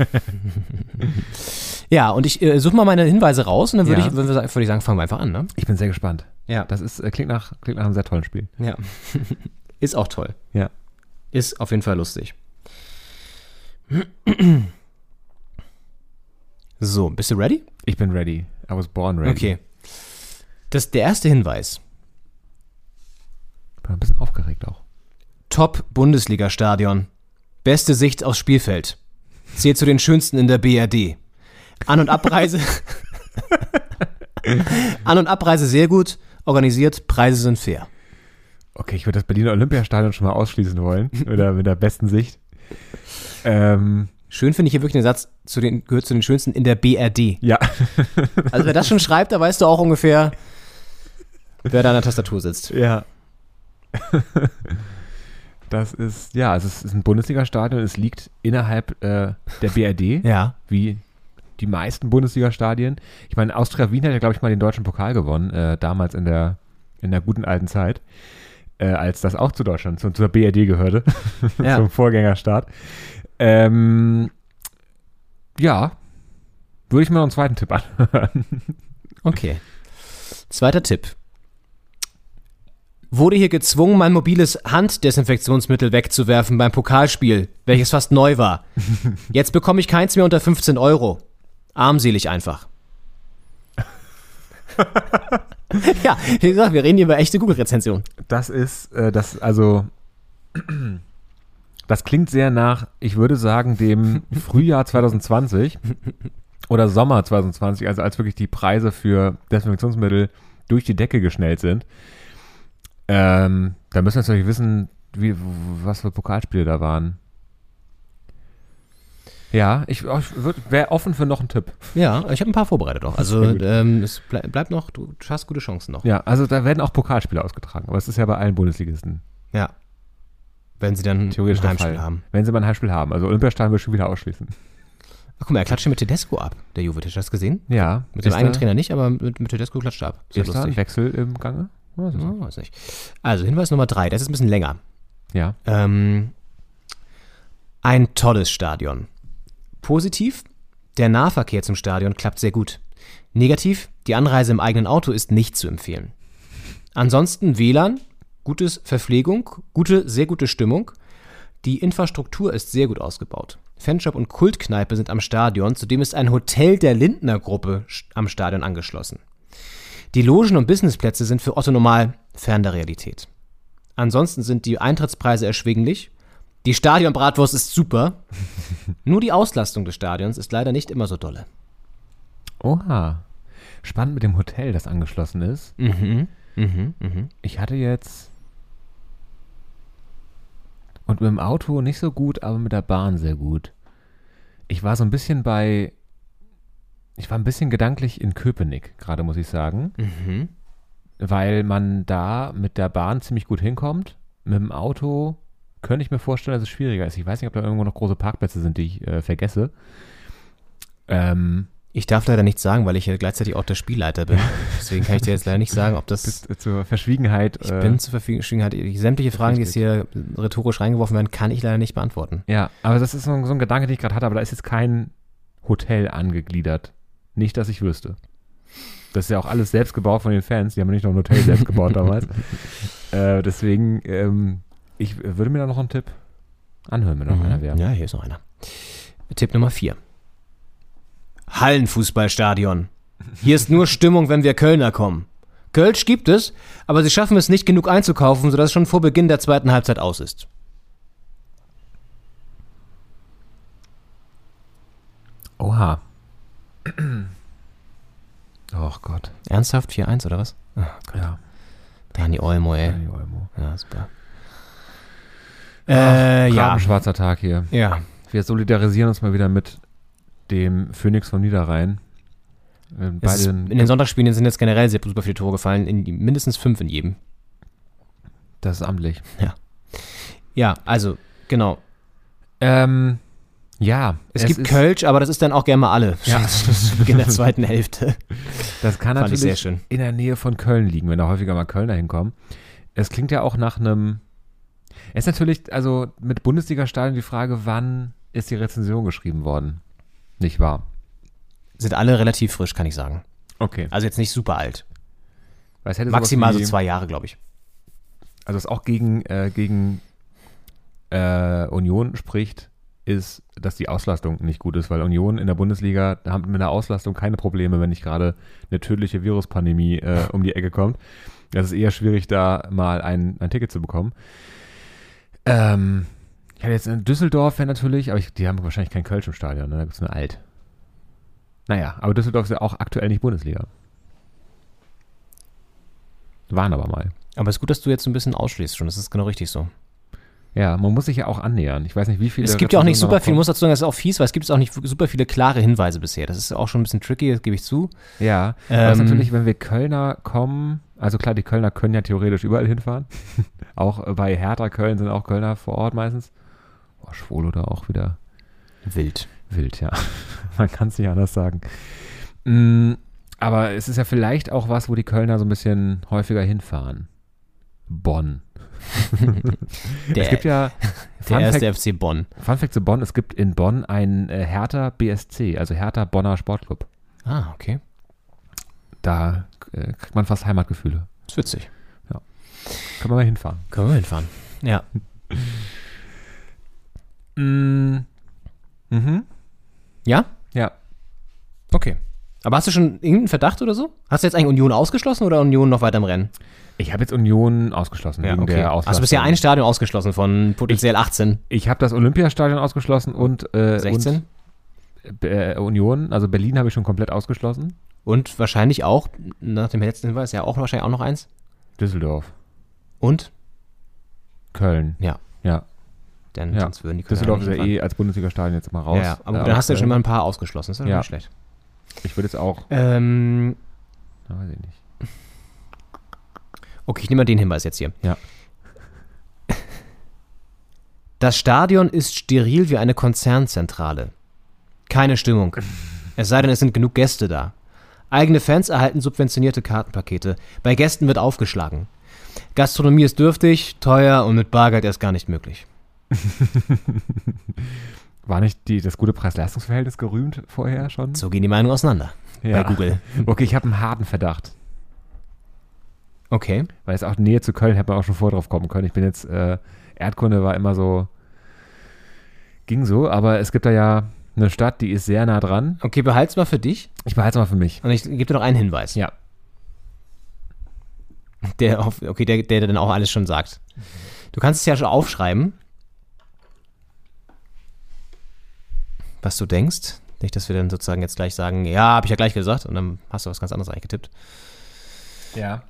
ja, und ich äh, suche mal meine Hinweise raus und dann würde Ja. ich, würd würd ich sagen, fangen wir einfach an, ne? Ich bin sehr gespannt. Ja. Das ist, äh, klingt, nach, klingt nach einem sehr tollen Spiel. Ja. Ist auch toll. Ja. Ist auf jeden Fall lustig. So, bist du ready? Ich bin ready. I was born ready. Okay. Das der erste Hinweis. Bin ein bisschen aufgeregt auch. Top Bundesliga-Stadion. Beste Sicht aufs Spielfeld. Zählt zu den schönsten in der BRD. An- und Abreise. An- und Abreise sehr gut. Organisiert. Preise sind fair. Okay, ich würde das Berliner Olympiastadion schon mal ausschließen wollen. Oder mit der besten Sicht. Ähm, Schön finde ich hier wirklich den Satz, zu den, gehört zu den schönsten in der BRD. ja. Also wer das schon schreibt, da weißt du auch ungefähr, wer da an der Tastatur sitzt. Ja. Das ist, ja, also es ist ein Bundesliga-Stadion, es liegt innerhalb äh, der BRD, Ja. wie die meisten Bundesliga-Stadien. Ich meine, Austria Wien hat ja, glaube ich, mal den deutschen Pokal gewonnen, äh, damals in der, in der guten alten Zeit, äh, als das auch zu Deutschland, zu, zur BRD gehörte, Ja. zum Vorgängerstaat. Ähm, ja, würde ich mir noch einen zweiten Tipp anhören. Okay. Zweiter Tipp. Wurde hier gezwungen, mein mobiles Handdesinfektionsmittel wegzuwerfen beim Pokalspiel, welches fast neu war. Jetzt bekomme ich keins mehr unter 15 Euro. Armselig einfach. ja, wie gesagt, wir reden hier über echte Google-Rezension. Das ist, äh, das, also, das klingt sehr nach, ich würde sagen, dem Frühjahr 2020 oder Sommer 2020, also als wirklich die Preise für Desinfektionsmittel durch die Decke geschnellt sind. Ähm, da müssen wir natürlich wissen, wie, was für Pokalspiele da waren. Ja, ich, ich wäre offen für noch einen Tipp. Ja, ich habe ein paar vorbereitet auch. Also ähm, es ble bleibt noch, du hast gute Chancen noch. Ja, also da werden auch Pokalspiele ausgetragen, aber es ist ja bei allen Bundesligisten Ja. Wenn sie dann theoretisch ein Heimspiel Fall. haben. Wenn sie mal ein Heimspiel haben. Also Olympiastadion würde ich schon wieder ausschließen. Ach, guck mal, er klatscht mit Tedesco ab, der Jovetic. Hast du gesehen? Ja. Mit dem ist eigenen Trainer nicht, aber mit, mit Tedesco klatscht er ab. Sehr Ist da ein lustig. Wechsel im Gange? Ist das? Ja, weiß nicht. Also Hinweis Nummer drei, das ist ein bisschen länger. Ja. Ähm, ein tolles Stadion. Positiv, der Nahverkehr zum Stadion klappt sehr gut. Negativ, die Anreise im eigenen Auto ist nicht zu empfehlen. Ansonsten WLAN, gutes Verpflegung, gute, sehr gute Stimmung. Die Infrastruktur ist sehr gut ausgebaut. Fanshop und Kultkneipe sind am Stadion, zudem ist ein Hotel der Lindner Gruppe am Stadion angeschlossen. Die Logen und Businessplätze sind für Otto Normal fern der Realität. Ansonsten sind die Eintrittspreise erschwinglich. Die Stadionbratwurst ist super. Nur die Auslastung des Stadions ist leider nicht immer so dolle. Oha. Spannend mit dem Hotel, das angeschlossen ist. Mhm. Mhm. Mhm. Ich hatte jetzt. Und mit dem Auto nicht so gut, aber mit der Bahn sehr gut. Ich war so ein bisschen bei. Ich war ein bisschen gedanklich in Köpenick, gerade muss ich sagen. Mhm. Weil man da mit der Bahn ziemlich gut hinkommt. Mit dem Auto könnte ich mir vorstellen, dass es schwieriger ist. Ich weiß nicht, ob da irgendwo noch große Parkplätze sind, die ich äh, vergesse. Ähm, Ich darf leider nichts sagen, weil ich ja gleichzeitig auch der Spielleiter bin. Deswegen kann ich dir jetzt leider nicht sagen, ob das. bis, äh, zur Verschwiegenheit. Ich äh, bin zur. Halt, sämtliche Fragen, die jetzt hier rhetorisch reingeworfen werden, kann ich leider nicht beantworten. Ja, aber das ist so ein, so ein Gedanke, den ich gerade hatte, aber da ist jetzt kein Hotel angegliedert. Nicht, dass ich wüsste. Das ist ja auch alles selbst gebaut von den Fans. Die haben ja nicht noch ein Hotel selbst gebaut damals. Äh, deswegen, ähm, ich würde mir da noch einen Tipp anhören, wenn noch einer wäre. Ja, hier ist noch einer. Tipp Nummer 4. Hallenfußballstadion. Hier ist nur Stimmung, wenn wir Kölner kommen. Kölsch gibt es, aber sie schaffen es nicht genug einzukaufen, sodass es schon vor Beginn der zweiten Halbzeit aus ist. Oha. Oh Gott. Ernsthaft 4-1 oder was? Oh Gott. Ja. Dani Olmo, ey. Dani Olmo. Ja, super. Äh, ja. Ach, schwarzer Tag hier. Ja. Wir solidarisieren uns mal wieder mit dem Phoenix von Niederrhein. Äh, Es ist, in den Sonntagsspielen sind jetzt generell sehr super viele Tore gefallen, in mindestens fünf in jedem. das ist amtlich. Ja, also, genau. Ähm, ja. Es, gibt ist- Kölsch, aber das ist dann auch gerne mal alle. Ja. Zu Beginn der zweiten Hälfte. Das kann Fand ich natürlich sehr schön. in der Nähe von Köln liegen, wenn da häufiger mal Kölner hinkommen. Es klingt ja auch nach einem. Es ist natürlich, also mit Bundesliga-Stadien die Frage, wann ist die Rezension geschrieben worden? Nicht wahr? Sind alle relativ frisch, kann ich sagen. Okay. Also jetzt nicht super alt. Maximal wie, so zwei Jahre, glaube ich. Also was auch gegen, äh, gegen äh, Union spricht, ist, dass die Auslastung nicht gut ist, weil Union in der Bundesliga haben mit der Auslastung keine Probleme, wenn nicht gerade eine tödliche Viruspandemie äh, um die Ecke kommt. Das ist eher schwierig, da mal ein, ein Ticket zu bekommen. Ähm, ich hatte jetzt in Düsseldorf wäre natürlich, aber ich, die haben wahrscheinlich kein Kölsch im Stadion, ne? da gibt es nur Alt. Naja, aber Düsseldorf ist ja auch aktuell nicht Bundesliga. Waren aber mal. Aber es ist gut, dass du jetzt ein bisschen ausschließt schon. Das ist genau richtig so. Ja, man muss sich ja auch annähern. Ich weiß nicht, wie viele. Es gibt ja auch nicht super viel, muss dazu sagen, das ist auch fies, weil es gibt auch nicht super viele klare Hinweise bisher. Das ist auch schon ein bisschen tricky, das gebe ich zu. Ja, Ähm, was natürlich, wenn wir Kölner kommen, also klar, die Kölner können ja theoretisch überall hinfahren. auch bei Hertha Köln sind auch Kölner vor Ort meistens. Boah, schwul oder auch wieder Wild. wild, ja. Man kann es nicht anders sagen. Mm, aber es ist ja vielleicht auch was, wo die Kölner so ein bisschen häufiger hinfahren. Bonn. Der, es gibt ja der Fun erste Fact, FC Bonn. Fun Fact zu Bonn, es gibt in Bonn einen äh, Hertha BSC, also Hertha Bonner Sportclub. Ah, okay. Da äh, kriegt man fast Heimatgefühle. Das ist witzig. Kann man mal hinfahren. Können wir hinfahren. Ja. Mm, mhm. Ja? Ja. Okay. Aber hast du schon irgendeinen Verdacht oder so? Hast du jetzt eigentlich Union ausgeschlossen oder Union noch weiter im Rennen? Ich habe jetzt Union ausgeschlossen wegen der Auslastung. Hast du bisher ein Stadion ausgeschlossen von potenziell 18? Ich habe das Olympiastadion ausgeschlossen und, äh, 16? Und, äh, Union, also Berlin habe ich schon komplett ausgeschlossen. Und wahrscheinlich auch, nach dem letzten Hinweis, ja auch wahrscheinlich auch noch eins. Düsseldorf, Und? Köln. Ja. Ja. Denn Ja. sonst würden die Kölner Düsseldorf ist ja eh als Bundesliga-Stadion jetzt mal raus. Ja, ja. aber Äh, dann hast du ja Köln. schon mal ein paar ausgeschlossen. Das ist ja, Ja. nicht schlecht. Ich würde jetzt auch, Ähm, na, weiß ich nicht. Okay, ich nehme mal den Hinweis jetzt hier. Ja. Das Stadion ist steril wie eine Konzernzentrale. Keine Stimmung. Es sei denn, es sind genug Gäste da. Eigene Fans erhalten subventionierte Kartenpakete. Bei Gästen wird aufgeschlagen. Gastronomie ist dürftig, teuer und mit Bargeld erst gar nicht möglich. War nicht die, das gute Preis-Leistungs-Verhältnis gerühmt vorher schon? So gehen die Meinungen auseinander. Ja. Bei Google. Okay, ich habe einen harten Verdacht. Okay. Weil es auch Nähe zu Köln hätte man auch schon vor drauf kommen können. Ich bin jetzt, äh, Erdkunde war immer so, ging so, aber es gibt da ja eine Stadt, die ist sehr nah dran. Okay, behalt's mal für dich. Ich behalte es mal für mich. Und ich gebe dir noch einen Hinweis. Ja. Der, auf, okay, der, der dann auch alles schon sagt. Du kannst es ja schon aufschreiben, was du denkst. Nicht, dass wir dann sozusagen jetzt gleich sagen, ja, habe ich ja gleich gesagt und dann hast du was ganz anderes eigentlich getippt. Ja.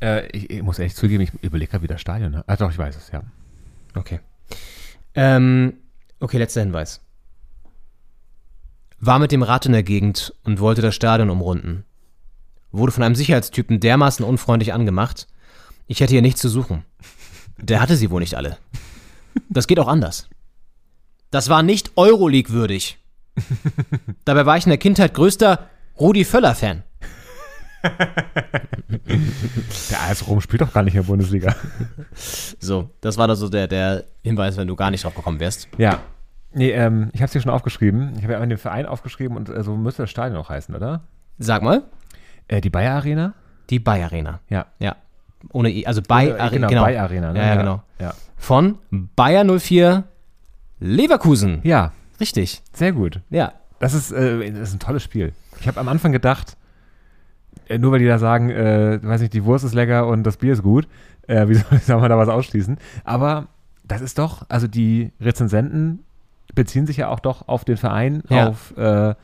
Äh, ich, ich muss ehrlich zugeben, ich überlege gerade, wie das Stadion ne? Ah, doch, ich weiß es, ja. Okay. Ähm, okay, letzter Hinweis. War mit dem Rad in der Gegend und wollte das Stadion umrunden. Wurde von einem Sicherheitstypen dermaßen unfreundlich angemacht. Ich hätte hier nichts zu suchen. Der hatte sie wohl nicht alle. Das geht auch anders. Das war nicht Euroleague würdig. Dabei war ich in der Kindheit größter Rudi Völler-Fan. Der AS Rom spielt doch gar nicht in der Bundesliga. So, das war da so der, der Hinweis, wenn du gar nicht drauf gekommen wärst. ja. Nee, ähm, ich habe es hier schon aufgeschrieben. Ich habe ja auch den Verein aufgeschrieben und äh, so müsste das Stadion auch heißen, oder? Sag mal. Äh, die Bayer Arena? Die Bay Arena. Ja. Ja. Ohne I, also Bay Äh, Arena. genau, Genau, Bayer Arena, ne? Ja, ja, genau. Ja. Von Bayer 04 Leverkusen. Ja, Richtig. sehr gut. Ja. Das ist, äh, das ist ein tolles Spiel. Ich habe am Anfang gedacht, nur weil die da sagen, äh, weiß nicht, die Wurst ist lecker und das Bier ist gut, äh, wie soll, man da was ausschließen? Aber das ist doch, also die Rezensenten beziehen sich ja auch doch auf den Verein, Ja. auf äh,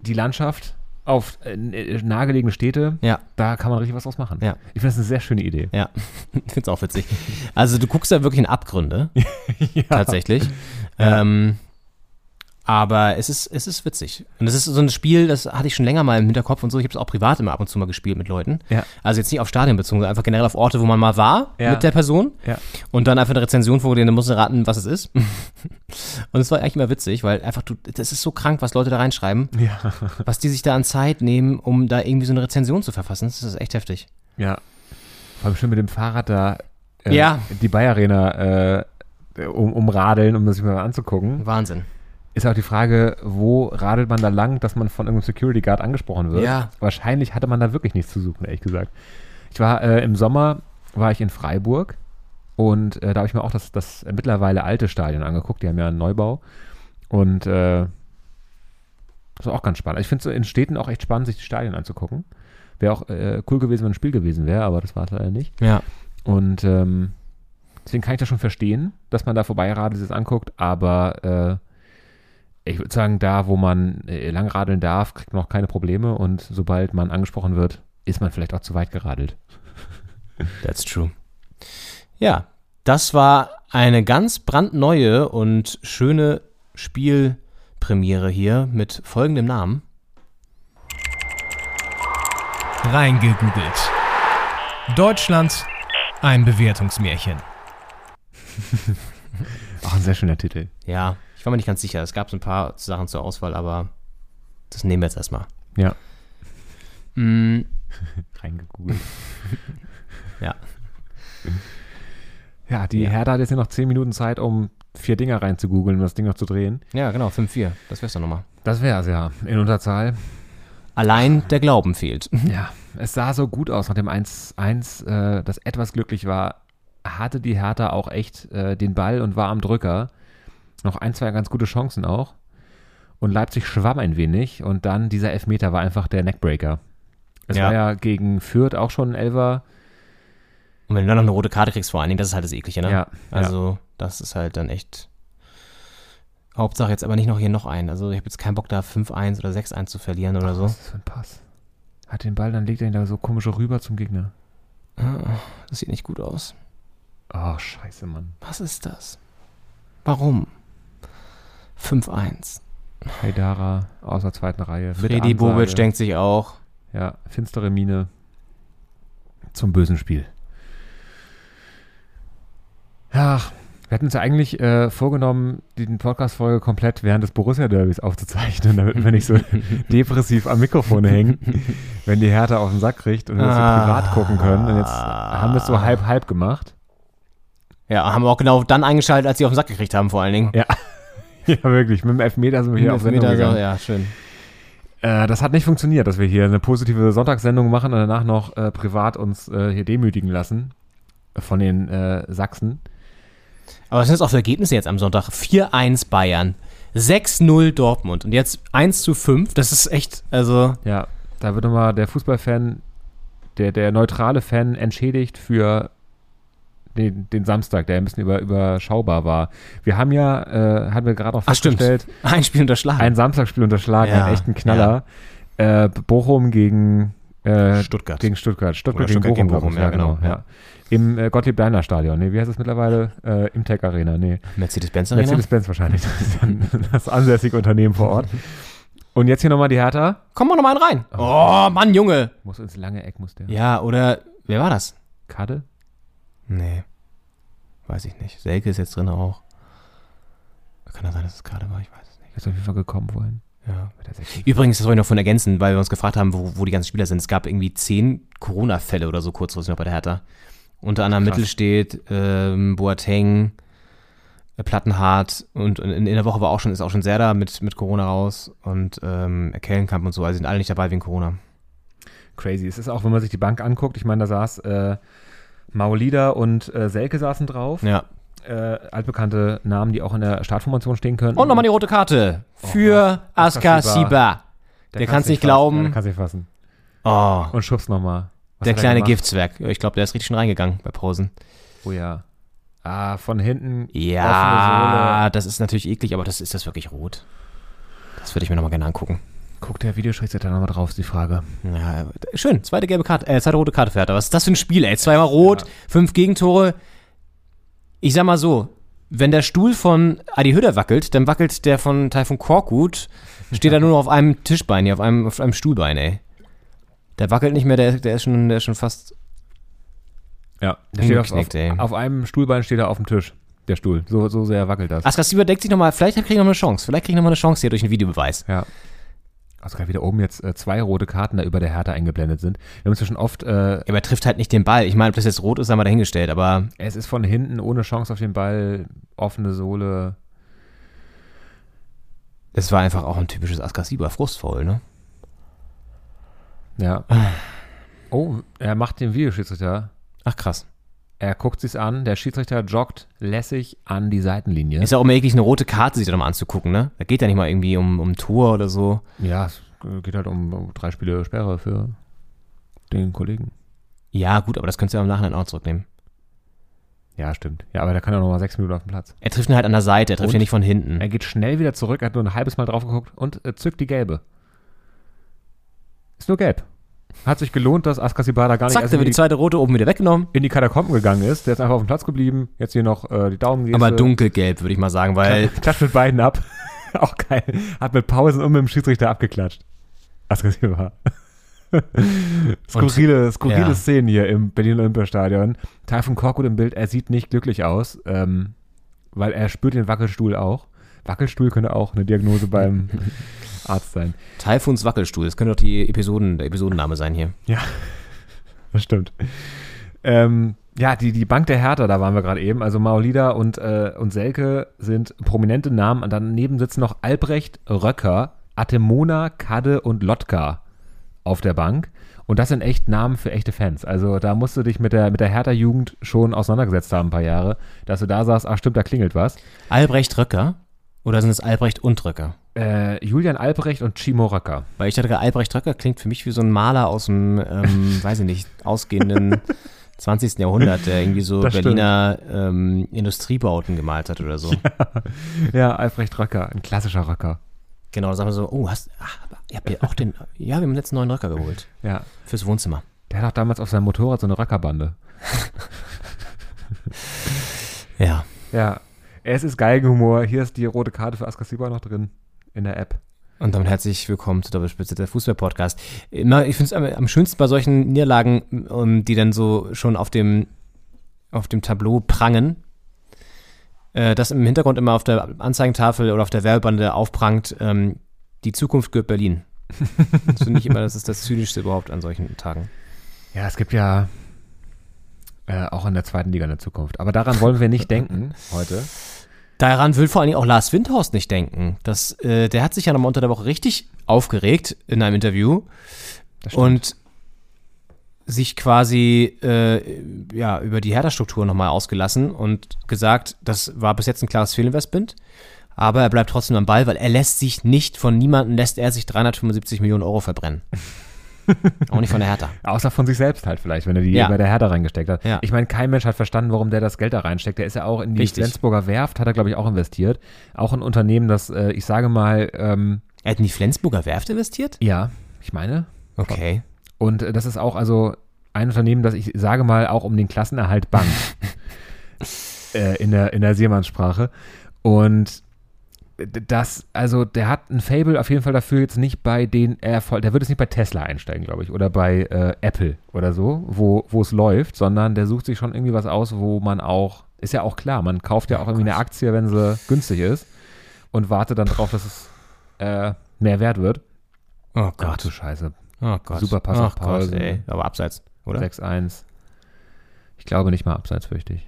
die Landschaft, auf äh, nahegelegene Städte. Ja. Da kann man richtig was draus machen. Ja. Ich finde das eine sehr schöne Idee. Ja. Ich find's auch witzig. Also du guckst da wirklich in Abgründe. Tatsächlich. Ähm, aber es ist, es ist witzig. Und es ist so ein Spiel, das hatte ich schon länger mal im Hinterkopf und so. Ich habe es auch privat immer ab und zu mal gespielt mit Leuten. Ja. Also jetzt nicht auf Stadien bezogen, sondern einfach generell auf Orte, wo man mal war Ja. mit der Person. Ja. Und dann einfach eine Rezension vorgelesen, dann musst du raten, was es ist. und es war eigentlich immer witzig, weil einfach du, das ist so krank, was Leute da reinschreiben. Ja. Was die sich da an Zeit nehmen, um da irgendwie so eine Rezension zu verfassen. Das ist echt heftig. Ja. Vor allem schön mit dem Fahrrad da äh, Ja. die Bayer Arena äh, um, umradeln, um das sich mal anzugucken. Wahnsinn. Ist auch die Frage, wo radelt man da lang, dass man von irgendeinem Security Guard angesprochen wird? Ja. Wahrscheinlich hatte man da wirklich nichts zu suchen, ehrlich gesagt. Ich war äh, im Sommer, war ich in Freiburg und äh, da habe ich mir auch das, das mittlerweile alte Stadion angeguckt. Die haben ja einen Neubau. Und äh, das war auch ganz spannend. Ich finde es in Städten auch echt spannend, sich die Stadien anzugucken. Wäre auch äh, cool gewesen, wenn ein Spiel gewesen wäre, aber das war es leider nicht. Ja. Und ähm, deswegen kann ich das schon verstehen, dass man da vorbeiradelt, sich das anguckt, aber äh, ich würde sagen, da, wo man äh, langradeln darf, kriegt man auch keine Probleme und sobald man angesprochen wird, ist man vielleicht auch zu weit geradelt. That's true. Ja. Das war eine ganz brandneue und schöne Spielpremiere hier mit folgendem Namen. Reingegoogelt. Deutschland, ein Bewertungsmärchen. Auch ein sehr schöner Titel. Ja, war mir nicht ganz sicher. Es gab so ein paar Sachen zur Auswahl, aber das nehmen wir jetzt erstmal. Ja. Mm, Reingegoogelt. ja. Ja, die Ja. Hertha hat jetzt ja noch 10 Minuten Zeit, um vier Dinger reinzugoogeln, um das Ding noch zu drehen. ja, genau, 5-4. Das wär's doch nochmal. Das wär's ja. In Unterzahl. Allein der Glauben fehlt. Ja, es sah so gut aus nach dem 1-1, äh, das etwas glücklich war. Hatte die Hertha auch echt äh, den Ball und war am Drücker. Noch ein, zwei ganz gute Chancen auch. Und Leipzig schwamm ein wenig und dann dieser Elfmeter war einfach der Neckbreaker. Es Ja. war ja gegen Fürth auch schon ein Elfer. Und wenn du dann noch eine rote Karte kriegst, vor allen Dingen, das ist halt das Eklige, ne? Ja, Also, das ist halt dann echt. Hauptsache jetzt aber nicht noch hier noch ein. Also, ich habe jetzt keinen Bock, da 5-1 oder 6-1 zu verlieren oder so. Was ist für ein Pass? Hat den Ball, dann legt er ihn da so komisch rüber zum Gegner. Das sieht nicht gut aus. Oh, scheiße, Mann. Was ist das? Warum? 5-1. Haidara aus der zweiten Reihe. Freddy. Bobic denkt sich auch. Ja, finstere Miene zum bösen Spiel. Ja, wir hatten uns ja eigentlich äh, vorgenommen, die Podcast-Folge komplett während des Borussia-Derbys aufzuzeichnen, damit wir nicht so depressiv am Mikrofon hängen, wenn die Hertha auf den Sack kriegt und wir das so Ah. privat gucken können. Und jetzt haben wir es so halb-halb gemacht. Ja, haben wir auch genau dann eingeschaltet, als sie auf den Sack gekriegt haben, vor allen Dingen. Ja. Ja, wirklich. Mit dem Elfmeter sind wir hier auf Sendung gegangen. ja, schön. Äh, das hat nicht funktioniert, dass wir hier eine positive Sonntagssendung machen und danach noch äh, privat uns äh, hier demütigen lassen von den äh, Sachsen. Aber was sind das auch für Ergebnisse jetzt am Sonntag? 4-1 Bayern, 6-0 Dortmund und jetzt 1 zu 5. Das ist echt, also. Ja, da wird nochmal der Fußballfan, der, der neutrale Fan entschädigt für den, den Samstag, der ein bisschen über, überschaubar war. Wir haben ja, äh, haben wir gerade auch Ach, festgestellt, Ein Spiel unterschlagen. ein Samstagsspiel unterschlagen, Ja, einen echten Knaller. Äh, Bochum gegen äh, Stuttgart. Gegen Stuttgart. Stuttgart, gegen, Stuttgart gegen Bochum, Bochum, glaub ich. ja, genau, Ja. Im äh, Gottlieb-Daimler-Stadion. Nee, wie heißt es mittlerweile? Äh, Im Tech Arena. Nee. Mercedes-Benz Arena. Mercedes-Benz wahrscheinlich. Das ist dann das ansässige Unternehmen vor Ort. Und jetzt hier nochmal die Hertha. Komm mal noch mal einen rein. Oh, Mann, Junge. Muss ins lange Eck, muss der. Ja, oder, wer war das? Kade? Nee. Weiß ich nicht. Selke ist jetzt drin auch. Kann das sein, dass es gerade war? Ich weiß es nicht. Ist auf jeden Fall gekommen vorhin. Ja. Mit der Sechs- Übrigens, das wollte ich noch von ergänzen, weil wir uns gefragt haben, wo, wo die ganzen Spieler sind. Es gab irgendwie zehn Corona-Fälle oder so kurzfristig noch bei der Hertha. Unter anderem Krass. Mittel steht ähm, Boateng, äh, Plattenhardt und in, in der Woche war auch schon, ist auch schon Serda mit, mit Corona raus und ähm, Kellenkamp und so. Also sind alle nicht dabei wegen Corona. Crazy. Es ist auch, wenn man sich die Bank anguckt, ich meine, da saß äh, Maulida und äh, Selke saßen drauf. Ja. Äh, altbekannte Namen, die auch in der Startformation stehen könnten. Und nochmal die rote Karte für Askar Siba. Der, kann's nicht fassen. glauben. Ja, der kann's nicht fassen. Oh, Und schubst nochmal. der kleine Giftzwerg. Ich glaube, der ist richtig schon reingegangen bei Pausen. Oh ja. Ah, von hinten. Ja, das ist natürlich eklig, aber das ist das wirklich rot. Das würde ich mir nochmal gerne angucken. Guckt der Videoschiedsrichter nochmal drauf, ist die Frage. Ja, schön, zweite gelbe Karte, äh, zweite rote Karte Hertha. Was ist das für ein Spiel, ey? Zweimal rot, fünf Gegentore. Ich sag mal so, wenn der Stuhl von Adi Hütter wackelt, dann wackelt der von Taifun Korkut, steht er nur noch auf einem Tischbein, hier auf einem, auf einem Stuhlbein, ey. Der wackelt nicht mehr, der, der, ist, schon, der ist schon fast Ja. Der steht auf, ey. auf einem Stuhlbein steht er auf dem Tisch. Der Stuhl. So, so sehr wackelt das. Askar Sieber denkt sich nochmal, vielleicht kriege ich noch eine Chance. Vielleicht kriege ich noch mal eine Chance hier durch einen Videobeweis. Ja. Also gerade wieder oben jetzt äh, zwei rote Karten da über der Hertha eingeblendet sind. Wir haben inzwischen oft, äh, Aber er trifft halt nicht den Ball. Ich meine, ob das jetzt rot ist, haben wir dahingestellt, aber es ist von hinten ohne Chance auf den Ball, offene Sohle. es war einfach auch ein typisches Askar Sieber Frustfaul, ne? Ja. Oh, er macht den Videoschiedsrichter. Ach krass. Er guckt sich's an, der Schiedsrichter joggt lässig an die Seitenlinie. Ist ja auch immer eklig, eine rote Karte sich da mal anzugucken, ne? Da geht ja nicht mal irgendwie um, um Tor oder so. ja, es geht halt um, um drei Spiele Sperre für den Kollegen. Ja, gut, aber das könntest du ja im Nachhinein auch zurücknehmen. Ja, stimmt. Ja, aber der kann ja noch mal sechs Minuten auf dem Platz. Er trifft ihn halt an der Seite, er trifft Und? ihn nicht von hinten. Er geht schnell wieder zurück, er hat nur ein halbes Mal drauf geguckt und äh, zückt die gelbe. Ist nur gelb. Hat sich gelohnt, dass Askasibada gar nicht Zack, in wird die die, zweite rote oben wieder weggenommen. in die Katakomben gegangen ist. Der ist einfach auf dem Platz geblieben. Jetzt hier noch äh, die Daumen Aber dunkelgelb, würde ich mal sagen, weil Klatscht mit beiden ab. Auch geil. Hat mit Pausen und mit dem Schiedsrichter abgeklatscht. Askasiba. skurrile, skurrile ja. Szenen hier im Berlin Olympiastadion. Taifun Korkut im Bild, er sieht nicht glücklich aus, ähm, weil er spürt den Wackelstuhl auch. Wackelstuhl könnte auch eine Diagnose beim Arzt sein. Taifuns Wackelstuhl, das könnte doch die Episoden, der Episodenname sein hier. Ja, das stimmt. Ähm, ja, die, die Bank der Hertha, da waren wir gerade eben. Also Maolida und, äh, und Selke sind prominente Namen. Und daneben sitzen noch Albrecht, Röcker, Atemona, Kadde und Lotka auf der Bank. Und das sind echt Namen für echte Fans. Also da musst du dich mit der, mit der Hertha-Jugend schon auseinandergesetzt haben, ein paar Jahre, dass du da sagst, ach stimmt, da klingelt was. Albrecht Röcker? Oder sind es Albrecht und Röcker? Äh, Julian Albrecht und Chimo Röcker. Weil ich dachte, Albrecht Röcker klingt für mich wie so ein Maler aus dem, ähm, weiß ich nicht, ausgehenden 20. Jahrhundert, der irgendwie so Das. Berliner ähm, Industriebauten gemalt hat oder so. Ja, Albrecht Röcker, ein klassischer Röcker. Genau, da sagen wir so, oh, hast, ach, ihr habt ja auch den, ja, wir haben jetzt einen neuen Röcker geholt. Ja. Fürs Wohnzimmer. Der hat auch damals auf seinem Motorrad so eine Röckerbande. Ja. Ja, es ist Geigenhumor. Hier ist die rote Karte für Askasiba noch drin in der App. Und damit herzlich willkommen zu Doppelspitze, der Fußball-Podcast. Ich finde es am, am schönsten bei solchen Niederlagen, um, die dann so schon auf dem, auf dem Tableau prangen, äh, dass im Hintergrund immer auf der Anzeigentafel oder auf der Werbebande aufprangt, ähm, die Zukunft gehört Berlin. Das finde ich immer, das ist das Zynischste überhaupt an solchen Tagen. Ja, es gibt ja äh, auch in der zweiten Liga eine Zukunft. Aber daran wollen wir nicht denken heute. Daran will vor allen Dingen auch Lars Windhorst nicht denken. Das, äh, der hat sich ja nochmal unter der Woche richtig aufgeregt in einem Interview Das und sich quasi äh, ja, über die Hertha-Struktur nochmal ausgelassen und gesagt, das war bis jetzt ein klares Fehlinvestment, aber er bleibt trotzdem am Ball, weil er lässt sich nicht von niemandem, lässt er sich 375 Millionen Euro verbrennen. auch nicht von der Hertha. Außer von sich selbst halt vielleicht, wenn er die Ja. bei der Hertha reingesteckt hat. Ja. Ich meine, kein Mensch hat verstanden, warum der das Geld da reinsteckt. Der ist ja auch in die Richtig. Flensburger Werft, hat er, glaube ich, auch investiert. Auch ein Unternehmen, das, äh, ich sage mal, ähm, Er hat in die Flensburger Werft investiert? ja, ich meine. Okay. Und äh, das ist auch also ein Unternehmen, das ich sage mal auch um den Klassenerhalt bangt. äh, in der, in der Seemannssprache. Und das, also der hat ein Fable auf jeden Fall dafür jetzt nicht bei den Erfolg, der wird jetzt nicht bei Tesla einsteigen, glaube ich, oder bei äh, Apple oder so, wo, wo es läuft, sondern der sucht sich schon irgendwie was aus, wo man auch, ist ja auch klar, man kauft ja auch irgendwie eine Aktie, wenn sie günstig ist und wartet dann drauf, dass es äh, mehr wert wird. Oh Ach Gott. du Scheiße. Oh Gott. Super Pass auf ey. Aber abseits, oder? 6-1. Ich glaube nicht mal abseits, fürchte ich.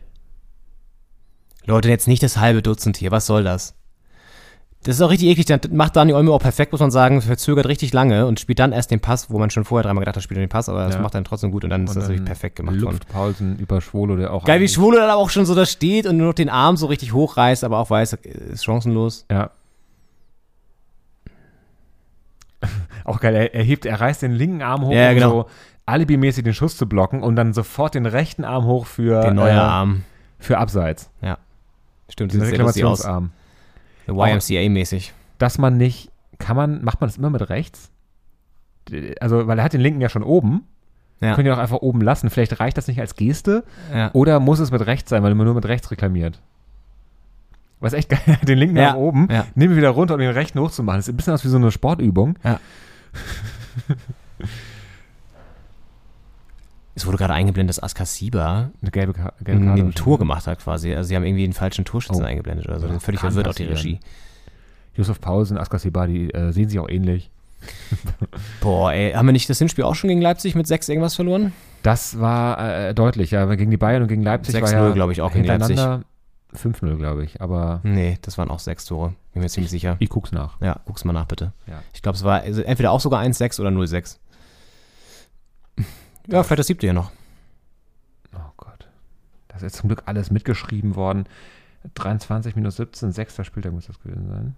Leute, jetzt nicht das halbe Dutzend hier. Was soll das? Das ist auch richtig eklig. Dann macht Dani Olmo auch perfekt, muss man sagen. Verzögert richtig lange und spielt dann erst den Pass, wo man schon vorher dreimal gedacht hat, spielt er den Pass, aber das Ja. macht er dann trotzdem gut und dann ist das natürlich perfekt gemacht. Luft Paulsen über Schwolo, der auch. Geil, wie Schwule dann aber auch schon so da steht und nur noch den Arm so richtig hochreißt, aber auch weiß, ist chancenlos. Ja. Auch geil, er, er hebt, er reißt den linken Arm hoch, Ja, um genau. so alibimäßig den Schuss zu blocken und dann sofort den rechten Arm hoch für, Der neue äh, Arm. für Abseits. Stimmt, Den. Reklamationsarm. YMCA-mäßig. Dass man nicht, kann man, macht man das immer mit rechts? Also, weil er hat den linken ja schon oben. Ja. Könnt ihr auch einfach oben lassen. Vielleicht reicht das nicht als Geste. Ja. Oder muss es mit rechts sein, weil man nur mit rechts reklamiert? Was echt geil, den linken Ja, Arm oben, ja. nehmen wir wieder runter, um den rechten hochzumachen. Das ist ein bisschen aus wie so eine Sportübung. Es wurde gerade eingeblendet, dass Askasiba Eine gelbe, Ka gelbe ein, Karte. ein Tor gemacht hat quasi. Also sie haben irgendwie einen falschen Torschützen Oh. eingeblendet oder so. Ja, völlig verwirrt auch die. Regie. Yusuf Pausen, Askar Sibadi äh, sehen sich auch ähnlich. Boah, ey, haben wir nicht das Hinspiel auch schon gegen Leipzig mit 6 irgendwas verloren? Das war äh, deutlich, ja. Gegen die Bayern und gegen Leipzig 6-0, war ja glaube ich, auch gegen Leipzig. hintereinander 5-0, glaube ich. Aber Nee, das waren auch sechs Tore. Bin mir ziemlich sicher. ich guck's nach. Ja, guck's mal nach, bitte. Ja. Ich glaube, es war also entweder auch sogar 1-6 oder 0-6. Ja, vielleicht das siebte ja noch. Oh Gott. Das ist zum Glück alles mitgeschrieben worden. 23 minus 17, sechster Spieltag muss das gewesen sein.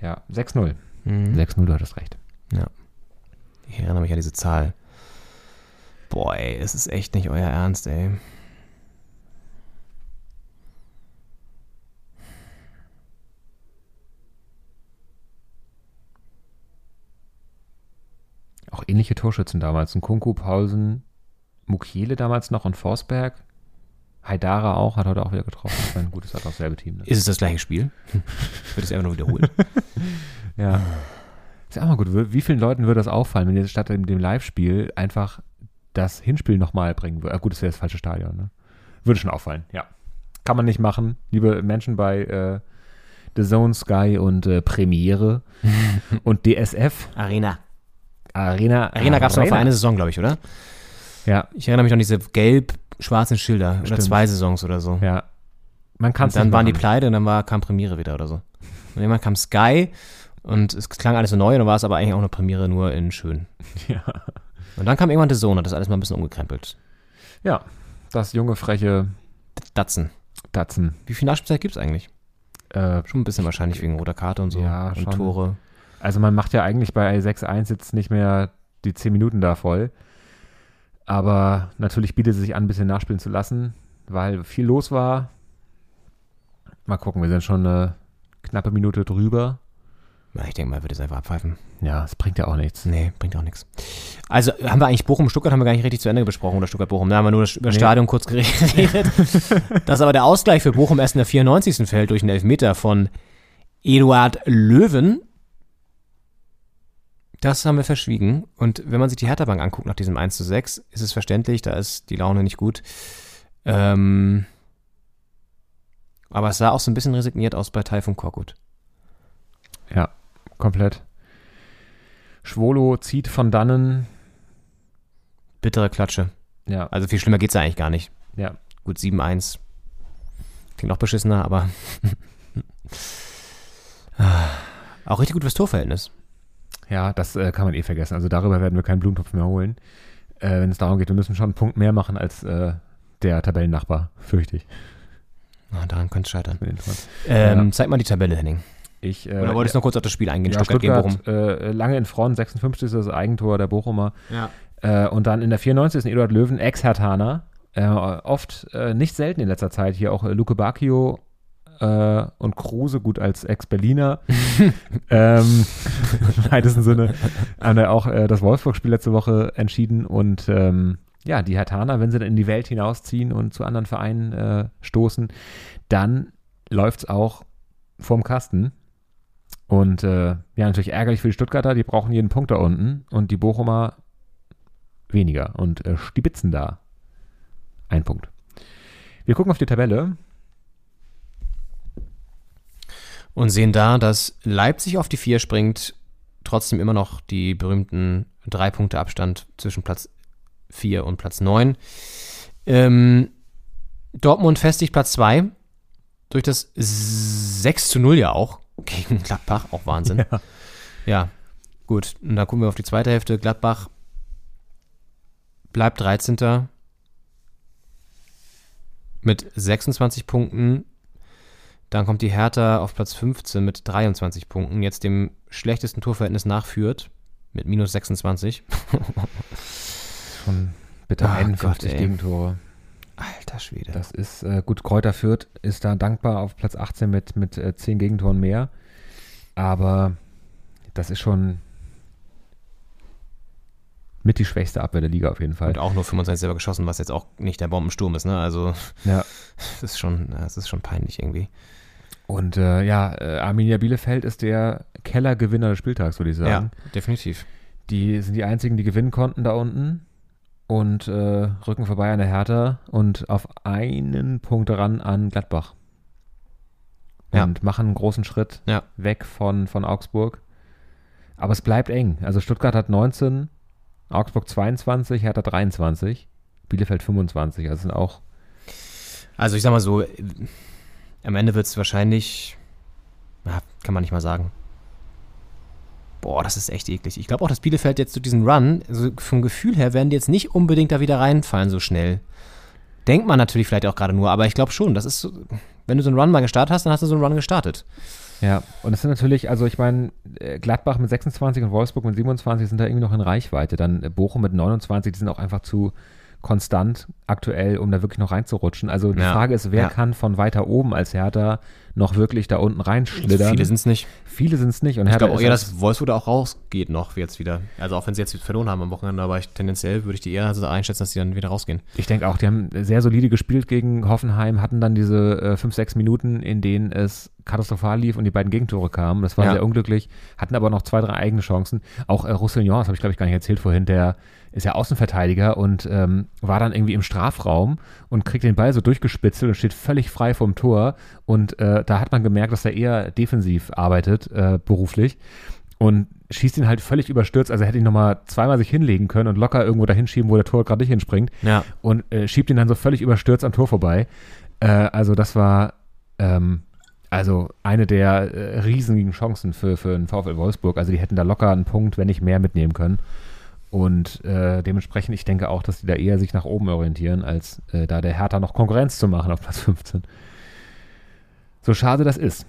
Ja, 6-0. Mhm. 6-0, du hattest recht. Ich erinnere mich an diese Zahl. Boah, ey, es ist echt nicht euer Ernst, ey. Auch ähnliche Torschützen damals. Ein Kunku, Paulsen, Mukiele damals noch und Forsberg. Haidara auch, hat heute auch wieder getroffen. Gut, ist halt auch dasselbe Team. Ne? Ist es das gleiche Spiel? Wird es einfach nur wiederholt? Ja. Ist ja auch mal gut. Wie vielen Leuten würde das auffallen, wenn jetzt statt dem, Live-Spiel einfach das Hinspiel nochmal bringen würde? Ah, gut, das wäre das falsche Stadion, ne? Würde schon auffallen, ja. Kann man nicht machen. Liebe Menschen bei äh, The Zone, Sky und äh, Premiere und DSF. Arena. Arena. Arena gab es noch für eine Saison, glaube ich, oder? Ja, Ich erinnere mich an diese gelb-schwarzen Schilder. Oder Stimmt. zwei Saisons oder so. ja. Man kann Und dann waren die pleite und dann war, kam Premiere wieder oder so. Und irgendwann kam Sky und es klang alles so neu und dann war es aber eigentlich auch eine Premiere nur in schön. Ja. Und dann kam irgendwann The Zone und hat das alles mal ein bisschen umgekrempelt. ja, das junge, freche Datsen. Datsen. Wie viel Nachspielzeit gibt es eigentlich? Äh, Schon ein bisschen wahrscheinlich wegen roter Karte und so. Ja, und schon. Tore. Also man macht ja eigentlich bei 6-1 jetzt nicht mehr die 10 Minuten da voll. Aber natürlich bietet es sich an, ein bisschen nachspielen zu lassen, weil viel los war. Mal gucken, wir sind schon eine knappe Minute drüber. Ja, ich denke mal, wird es einfach abpfeifen. Ja, es bringt ja auch nichts. Nee, bringt auch nichts. Also haben wir eigentlich Bochum, Stuttgart haben wir gar nicht richtig zu Ende besprochen oder Stuttgart-Bochum. Da haben wir nur das, über das Nee. Stadion kurz geredet. Dass aber der Ausgleich für Bochum erst in der 94. fällt durch einen Elfmeter von Eduard Löwen. Das haben wir verschwiegen. Und wenn man sich die Hertha-Bank anguckt nach diesem 1 zu 6, ist es verständlich, da ist die Laune nicht gut. Ähm, aber es sah auch so ein bisschen resigniert aus bei Taifun Korkut. Ja, komplett. Schwolo zieht von dannen. Bittere Klatsche. Ja, Also viel schlimmer geht's ja eigentlich gar nicht. ja. Gut, 7-1. Klingt noch beschissener, aber auch richtig gut fürs Torverhältnis. Ja, das äh, kann man eh vergessen. Also darüber werden wir keinen Blumentopf mehr holen. Äh, Wenn es darum geht, wir müssen schon einen Punkt mehr machen als äh, der Tabellennachbar, fürchte ich. Ah, daran könnte es scheitern. Ähm, Ja. Zeig mal die Tabelle, Henning. Ich, äh, Oder wolltest du noch kurz auf das Spiel eingehen? ja, Stuttgart, gegen Stuttgart Bochum. äh, lange in Front, 56 ist das Eigentor der Bochumer. Ja. Äh, und dann in der 94 ist ein Eduard Löwen, Ex-Hertaner. Äh, oft, äh, nicht selten in letzter Zeit, hier auch äh, Luke Bacchio äh, und Kruse, gut als Ex-Berliner. ähm, Im weitesten Sinne haben er auch äh, das Wolfsburg-Spiel letzte Woche entschieden. Und ähm, ja, die Hertaner, wenn sie dann in die Welt hinausziehen und zu anderen Vereinen äh, stoßen, dann läuft es auch vorm Kasten. Und äh, ja, natürlich ärgerlich für die Stuttgarter, die brauchen jeden Punkt da unten und die Bochumer weniger und äh, stibitzen da. Ein Punkt. Wir gucken auf die Tabelle. Und sehen da, dass Leipzig auf die 4 springt, trotzdem immer noch die berühmten drei Punkte Abstand zwischen Platz 4 und Platz 9. Ähm, Dortmund festigt Platz 2 durch das 6 zu 0 ja auch gegen Gladbach, auch Wahnsinn. Ja. Ja, gut. Und dann gucken wir auf die zweite Hälfte. Gladbach bleibt 13. mit 26 Punkten. Dann kommt die Hertha auf Platz 15 mit 23 Punkten. Jetzt dem schlechtesten Torverhältnis nachführt mit minus 26. Schon bitte Ah, 51 Gott. Gegentore. Alter Schwede. Das ist äh, gut. Kräuter Fürth ist da dankbar auf Platz 18 mit, mit äh, 10 Gegentoren mehr. Aber das ist schon mit die schwächste Abwehr der Liga auf jeden Fall. Und auch nur 25 selber geschossen, was jetzt auch nicht der Bombensturm ist, ne? Also, Ja. das ist schon, das ist schon peinlich irgendwie. Und äh, ja, äh, Arminia Bielefeld ist der Kellergewinner des Spieltags, würde ich sagen. Ja, definitiv. Die sind die einzigen, die gewinnen konnten da unten und äh, rücken vorbei an der Hertha und auf einen Punkt ran an Gladbach. Ja. Und machen einen großen Schritt Ja. weg von, von Augsburg. Aber es bleibt eng. Also Stuttgart hat 19, Augsburg 22, Hertha 23, Bielefeld 25. Also sind auch Also ich sag mal so, am Ende wird es wahrscheinlich, ja, kann man nicht mal sagen. Boah, das ist echt eklig. Ich glaube auch, dass Bielefeld jetzt zu diesem Run, also vom Gefühl her, werden die jetzt nicht unbedingt da wieder reinfallen so schnell. Denkt man natürlich vielleicht auch gerade nur, aber ich glaube schon, das ist wenn du so einen Run mal gestartet hast, dann hast du so einen Run gestartet. Ja, und es sind natürlich, also ich meine, äh, Gladbach mit 26 und Wolfsburg mit 27 sind da irgendwie noch in Reichweite. Dann äh, Bochum mit 29, die sind auch einfach zu konstant aktuell, um da wirklich noch reinzurutschen. Also die Ja, Frage ist, wer ja. kann von weiter oben als Hertha noch wirklich da unten reinschlittern. Viele sind es nicht. Viele sind es nicht. Und Ich Hertha glaube auch ist eher, das- dass Wolfsburg auch rausgeht noch jetzt wieder. Also auch wenn sie jetzt verloren haben am Wochenende, aber ich, tendenziell würde ich die eher also einschätzen, dass die dann wieder rausgehen. Ich denke auch, die haben sehr solide gespielt gegen Hoffenheim, hatten dann diese äh, fünf, sechs Minuten, in denen es katastrophal lief und die beiden Gegentore kamen. Das war Ja. sehr unglücklich, hatten aber noch zwei, drei eigene Chancen. Auch äh, Roussillon, das habe ich glaube ich gar nicht erzählt vorhin, der ist ja Außenverteidiger und ähm, war dann irgendwie im Strafraum und kriegt den Ball so durchgespitzelt und steht völlig frei vom Tor. Und äh, da hat man gemerkt, dass er eher defensiv arbeitet, äh, beruflich. Und schießt ihn halt völlig überstürzt. Also er hätte ihn nochmal zweimal sich hinlegen können und locker irgendwo dahin schieben, wo der Tor gerade nicht hinspringt. Ja. Und äh, schiebt ihn dann so völlig überstürzt am Tor vorbei. Äh, also das war ähm, also eine der äh, riesigen Chancen für, für den VfL Wolfsburg. Also die hätten da locker einen Punkt, wenn nicht mehr, mitnehmen können. Und äh, dementsprechend, ich denke auch, dass die da eher sich nach oben orientieren, als äh, da der Hertha noch Konkurrenz zu machen auf Platz 15. So schade das ist.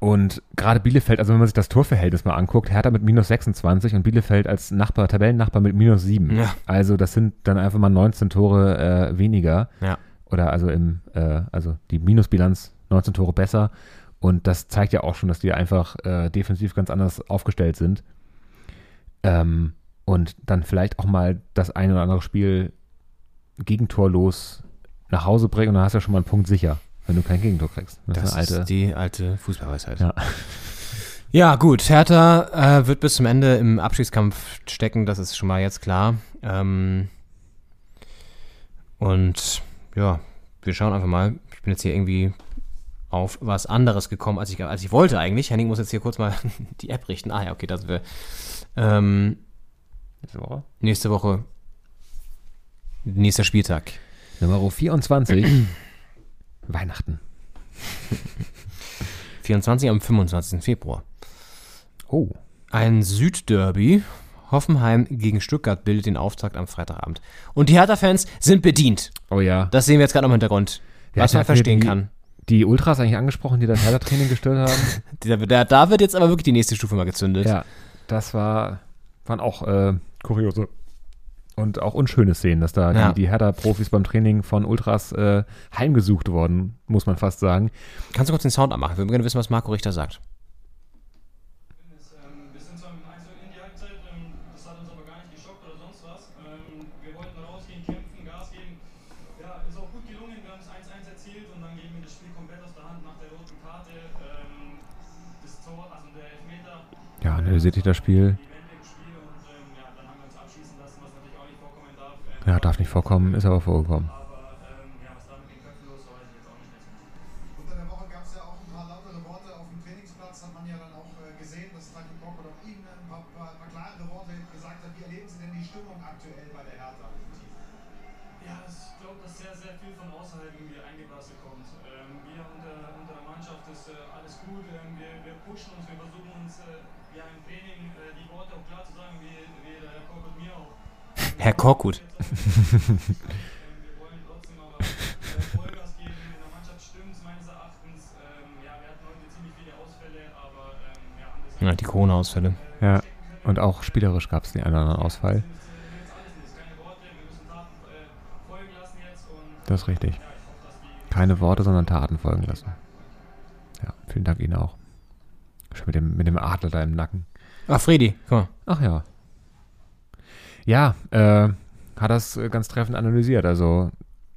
Und gerade Bielefeld, also wenn man sich das Torverhältnis mal anguckt, Hertha mit minus 26 und Bielefeld als Nachbar, Tabellennachbar mit minus 7. Ja. Also das sind dann einfach mal 19 Tore äh, weniger. Ja. Oder also im, äh, also die Minusbilanz 19 Tore besser. Und das zeigt ja auch schon, dass die einfach äh, defensiv ganz anders aufgestellt sind. Ähm, und dann vielleicht auch mal das ein oder andere Spiel gegentorlos nach Hause bringen und dann hast du ja schon mal einen Punkt sicher, wenn du kein Gegentor kriegst. Das, ist eine alte. ist die alte Fußballweisheit. Ja. Ja, gut. Hertha äh, wird bis zum Ende im Abschiedskampf stecken, das ist schon mal jetzt klar. Ähm, und ja, wir schauen einfach mal. Ich bin jetzt hier irgendwie auf was anderes gekommen, als ich, als ich wollte eigentlich. Henning muss jetzt hier kurz mal die App richten. Ah ja, okay, da sind wir. Ähm, Nächste Woche. nächste Woche. Nächster Spieltag. Nummer 24. Weihnachten. 24 am 25. Februar. Oh. Ein Südderby. Hoffenheim gegen Stuttgart bildet den Auftakt am Freitagabend. Und die Hertha-Fans sind bedient. Oh ja. Das sehen wir jetzt gerade noch im Hintergrund. Ja, was man verstehen kann. Die Ultras eigentlich angesprochen, die das Hertha-Training gestört haben. Da, da, da wird jetzt aber wirklich die nächste Stufe mal gezündet. Ja, das war, waren auch äh, kuriose und auch unschöne Szenen, dass da Ja. die, die Hertha-Profis beim Training von Ultras äh, heimgesucht wurden, muss man fast sagen. Kannst du kurz den Sound anmachen? Wir würden gerne wissen, was Marco Richter sagt. Wir sind zwar im 1 in die Halbzeit, ähm, das hat uns aber gar nicht geschockt oder sonst was. Ähm, Wir wollten rausgehen, kämpfen, Gas geben. Ja, ist auch gut gelungen. Wir haben das 1-1 erzielt und dann geben wir das Spiel komplett aus der Hand nach der roten Karte. Ähm, Das Tor, also der Elfmeter, Ja, analysiert sich das Spiel. Ja, darf nicht vorkommen, ist aber vorgekommen. Ja, anders Ja, die Corona-Ausfälle. Ja, und auch spielerisch gab es den einen oder anderen Ausfall. Das ist richtig. Keine Worte, sondern Taten folgen lassen. Ja, vielen Dank Ihnen auch. Schon mit dem, mit dem Adler da im Nacken. Ach, Fredi, guck mal. Ach ja. Ja, äh, hat das äh, ganz treffend analysiert. Also,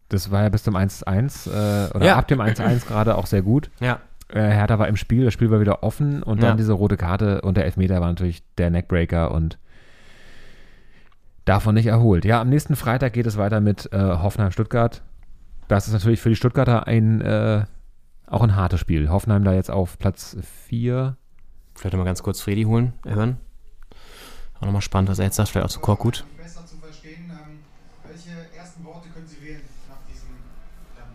das war ja bis zum 1-1 äh, oder Ja. ab dem 1-1 gerade auch sehr gut. Ja. Äh, Hertha war im Spiel, das Spiel war wieder offen und Ja. dann diese rote Karte und der Elfmeter war natürlich der Neckbreaker und davon nicht erholt. Ja, am nächsten Freitag geht es weiter mit äh, Hoffenheim-Stuttgart. Das ist natürlich für die Stuttgarter ein äh, auch ein hartes Spiel. Hoffenheim da jetzt auf Platz 4. Vielleicht nochmal ganz kurz Fredi holen, hören. Auch nochmal spannend, was er jetzt sagt, vielleicht auch zu Korkut. Besser zu verstehen, ähm, welche ersten Worte können Sie wählen nach diesem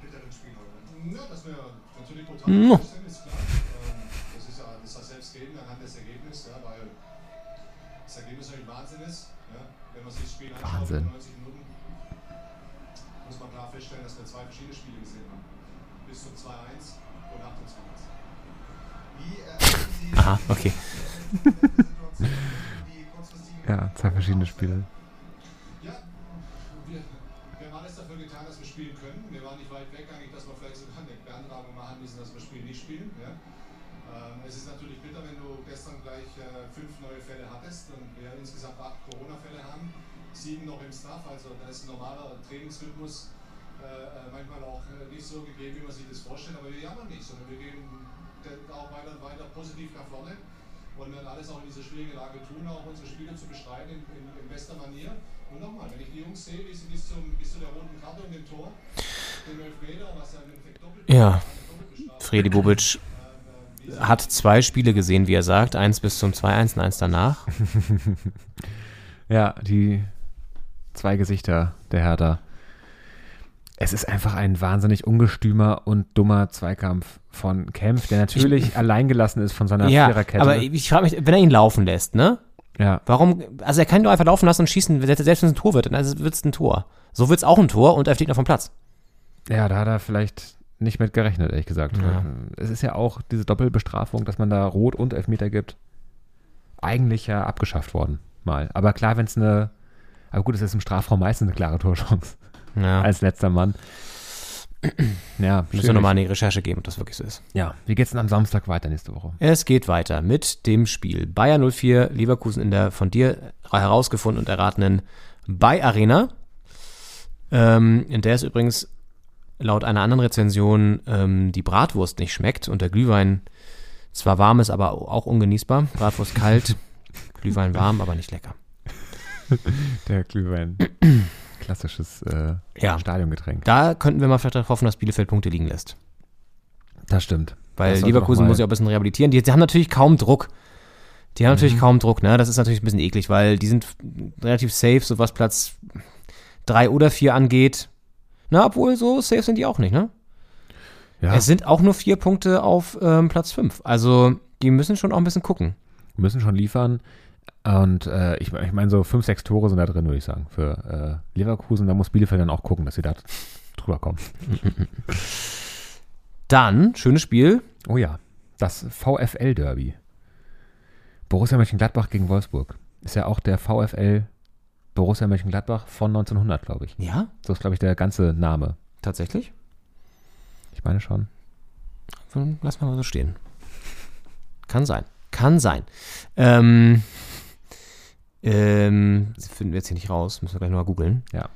bitteren Spiel heute? Ja, dass wir natürlich total No. enttäuscht sind, ist klar. Ähm, das ist ja das ist selbst reden anhand des Ergebnisses, ja, weil das Ergebnis natürlich Wahnsinn ist. Ja. Wenn man sich das Spiel anschaut, Wahnsinn. 90 Minuten, muss man klar feststellen, dass wir zwei verschiedene Spiele gesehen haben. Bis zum 2-1 und nach dem 2-1. Wie erleben Sie Aha, okay. Ja, zwei verschiedene Spiele. Ja, wir, wir haben alles dafür getan, dass wir spielen können. Wir waren nicht weit weg, eigentlich, dass wir vielleicht sogar eine Beantragung machen müssen das Spiel nicht spielen. Ja. Ähm, es ist natürlich bitter, wenn du gestern gleich äh, fünf neue Fälle hattest und wir insgesamt acht Corona-Fälle haben, sieben noch im Staff, also da ist ein normaler Trainingsrhythmus äh, äh, manchmal auch äh, nicht so gegeben, wie man sich das vorstellt, aber wir jammern nicht, sondern wir gehen auch weiter und weiter positiv nach vorne und werden alles auch in dieser schwierigen Lage tun, auch unsere Spiele zu bestreiten in, in, in bester Manier. Und nochmal, wenn ich die Jungs sehe, wie sie bis, zum, bis zu der roten Karte und dem Tor, den Elfmeter, was ja im Endeffekt doppelt Ja, Fredi Bobic hat zwei Spiele gesehen, wie er sagt. Eins bis zum 2-1 und eins danach. Ja, die zwei Gesichter der Hertha. Es ist einfach ein wahnsinnig ungestümer und dummer Zweikampf von Kempf, der natürlich alleingelassen ist von seiner ja, Viererkette. aber ich frage mich, wenn er ihn laufen lässt, ne? Ja. Warum, also er kann ihn doch einfach laufen lassen und schießen, selbst wenn es ein Tor wird, dann wird es ein Tor. So wird es auch ein Tor und er fliegt noch vom Platz. Ja, da hat er vielleicht nicht mit gerechnet, ehrlich gesagt. Ja. Es ist ja auch diese Doppelbestrafung, dass man da Rot und Elfmeter gibt, eigentlich ja abgeschafft worden, mal. Aber klar, wenn es eine, aber gut, es ist im Strafraum meistens eine klare Torchance. Ja. Als letzter Mann. Ja, Müssen wir nochmal eine Recherche geben, ob das wirklich so ist. Ja, wie geht's denn am Samstag weiter nächste Woche? Es geht weiter mit dem Spiel Bayern 04, Leverkusen in der von dir herausgefunden und erratenen Bay Arena. Ähm, in der es übrigens laut einer anderen Rezension ähm, die Bratwurst nicht schmeckt und der Glühwein zwar warm ist, aber auch ungenießbar. Bratwurst kalt, Glühwein warm, aber nicht lecker. Der Glühwein. Klassisches äh, Ja. Stadiongetränk. Da könnten wir mal vielleicht darauf hoffen, dass Bielefeld Punkte liegen lässt. Das stimmt. Weil Das Leverkusen muss ja auch ein bisschen rehabilitieren. Die, die haben natürlich kaum Druck. Die haben Mhm. natürlich kaum Druck, ne? Das ist natürlich ein bisschen eklig, weil die sind relativ safe, so was Platz 3 oder 4 angeht. Na, obwohl so safe sind die auch nicht, ne? Ja. Es sind auch nur vier Punkte auf ähm, Platz 5. Also, die müssen schon auch ein bisschen gucken. müssen schon liefern. Und äh, ich, ich meine, so fünf, sechs Tore sind da drin, würde ich sagen, für äh, Leverkusen. Da muss Bielefeld dann auch gucken, dass sie da drüber kommen. Dann, schönes Spiel. Oh ja, das VfL-Derby. Borussia Mönchengladbach gegen Wolfsburg. Ist ja auch der VfL Borussia Mönchengladbach von 1900, glaube ich. Ja? So ist, glaube ich, der ganze Name. Tatsächlich? Ich meine schon. Lass mal so stehen. Kann sein. Kann sein. Ähm, ähm, das finden wir jetzt hier nicht raus. Müssen wir gleich nochmal googeln. Ja.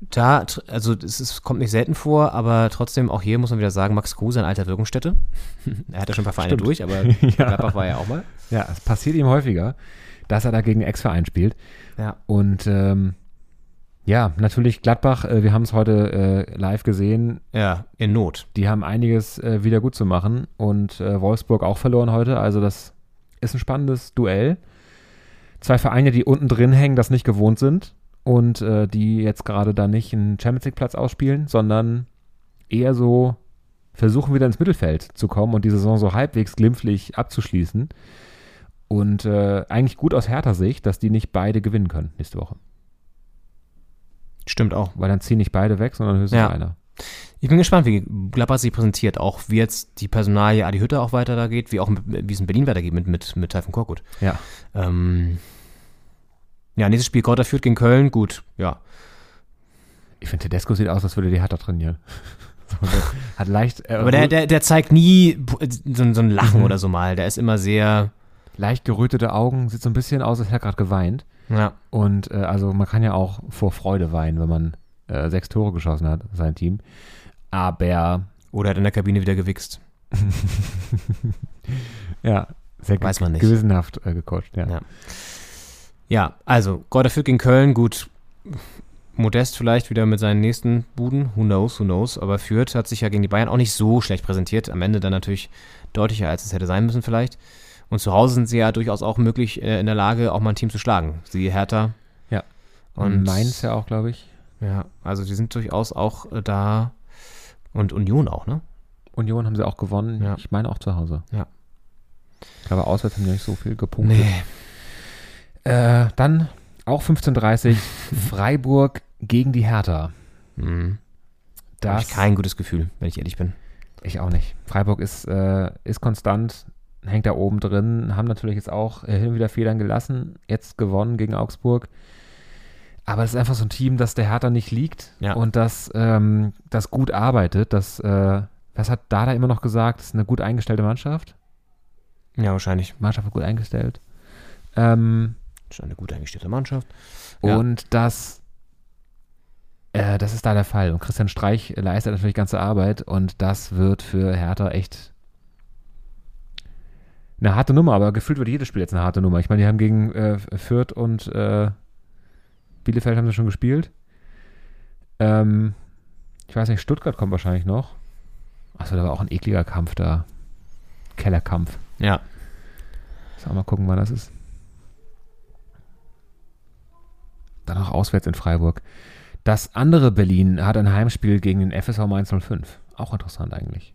Da, also es ist, kommt nicht selten vor, aber trotzdem auch hier muss man wieder sagen, Max Kruse, ein alter Wirkungsstätte. er hat ja schon ein paar Vereine Stimmt. durch, aber Ja. Gladbach war ja auch mal. Ja, es passiert ihm häufiger, dass er da gegen Ex-Verein spielt. Ja. Und ähm, ja, natürlich Gladbach, äh, wir haben es heute äh, live gesehen. Ja, in Not. Die haben einiges äh, wieder gut zu machen und äh, Wolfsburg auch verloren heute. Also das ist ein spannendes Duell. Zwei Vereine, die unten drin hängen, das nicht gewohnt sind und äh, die jetzt gerade da nicht einen Champions League Platz ausspielen, sondern eher so versuchen wieder ins Mittelfeld zu kommen und die Saison so halbwegs glimpflich abzuschließen. Und äh, eigentlich gut aus härter Sicht, dass die nicht beide gewinnen können nächste Woche. Stimmt auch. Weil dann ziehen nicht beide weg, sondern höchstens Ja. einer. Ich bin gespannt, wie Gladbach sich präsentiert. Auch wie jetzt die Personalie Adi Hütter auch weiter da geht, wie auch wie es in Berlin weitergeht mit, mit, mit Taifun Korkut. Ja. Ähm, ja, nächstes Spiel Kräuter führt gegen Köln. Gut, ja. Ich finde, Tedesco sieht aus, als würde die härter trainieren. hat leicht. Äh, Aber der, der, der zeigt nie so, so ein Lachen Mhm. oder so mal. Der ist immer sehr. leicht gerötete Augen, sieht so ein bisschen aus, als hätte er gerade geweint. Ja. Und äh, also man kann ja auch vor Freude weinen, wenn man äh, sechs Tore geschossen hat, sein Team. Aber. Oder hat in der Kabine wieder gewichst. ja, sehr Weiß man nicht. gewissenhaft äh, gecoacht, ja. Ja. Ja, also Kräuter führt gegen Köln. Gut, Modest vielleicht wieder mit seinen nächsten Buden. Who knows, who knows. Aber Fürth hat sich ja gegen die Bayern auch nicht so schlecht präsentiert. Am Ende dann natürlich deutlicher, als es hätte sein müssen vielleicht. Und zu Hause sind sie ja durchaus auch möglich äh, in der Lage, auch mal ein Team zu schlagen. Sie Hertha. Ja. Und Und Mainz ja auch, glaube ich. Ja, also die sind durchaus auch äh, da. Und Union auch, ne? Union haben sie auch gewonnen. Ja. Ich meine auch zu Hause. Ja. Ich glaube, auswärts haben die nicht so viel gepunktet. Nee. Äh, dann auch 15.30 Freiburg gegen die Hertha. Mhm. Da habe ich kein gutes Gefühl, wenn ich ehrlich bin. Ich auch nicht. Freiburg ist, äh, ist konstant, hängt da oben drin, haben natürlich jetzt auch hin und wieder Federn gelassen, jetzt gewonnen gegen Augsburg. Aber es ist einfach so ein Team, das der Hertha nicht liegt Ja. und das, ähm, das gut arbeitet, das äh, was hat Dada immer noch gesagt? Das ist eine gut eingestellte Mannschaft. Ja, wahrscheinlich. Mannschaft wird gut eingestellt. Ähm, Das ist eine gut eingestellte Mannschaft. Ja. Und das, äh, das ist da der Fall. Und Christian Streich leistet natürlich ganze Arbeit und das wird für Hertha echt eine harte Nummer, aber gefühlt wird jedes Spiel jetzt eine harte Nummer. Ich meine, die haben gegen äh, Fürth und äh, Bielefeld haben sie schon gespielt. Ähm, ich weiß nicht, Stuttgart kommt wahrscheinlich noch. Achso, da war auch ein ekliger Kampf da. Kellerkampf. Ja. Sollen wir mal gucken, wann das ist. Dann noch auswärts in Freiburg. Das andere Berlin hat ein Heimspiel gegen den FSV Mainz 05. Auch interessant eigentlich.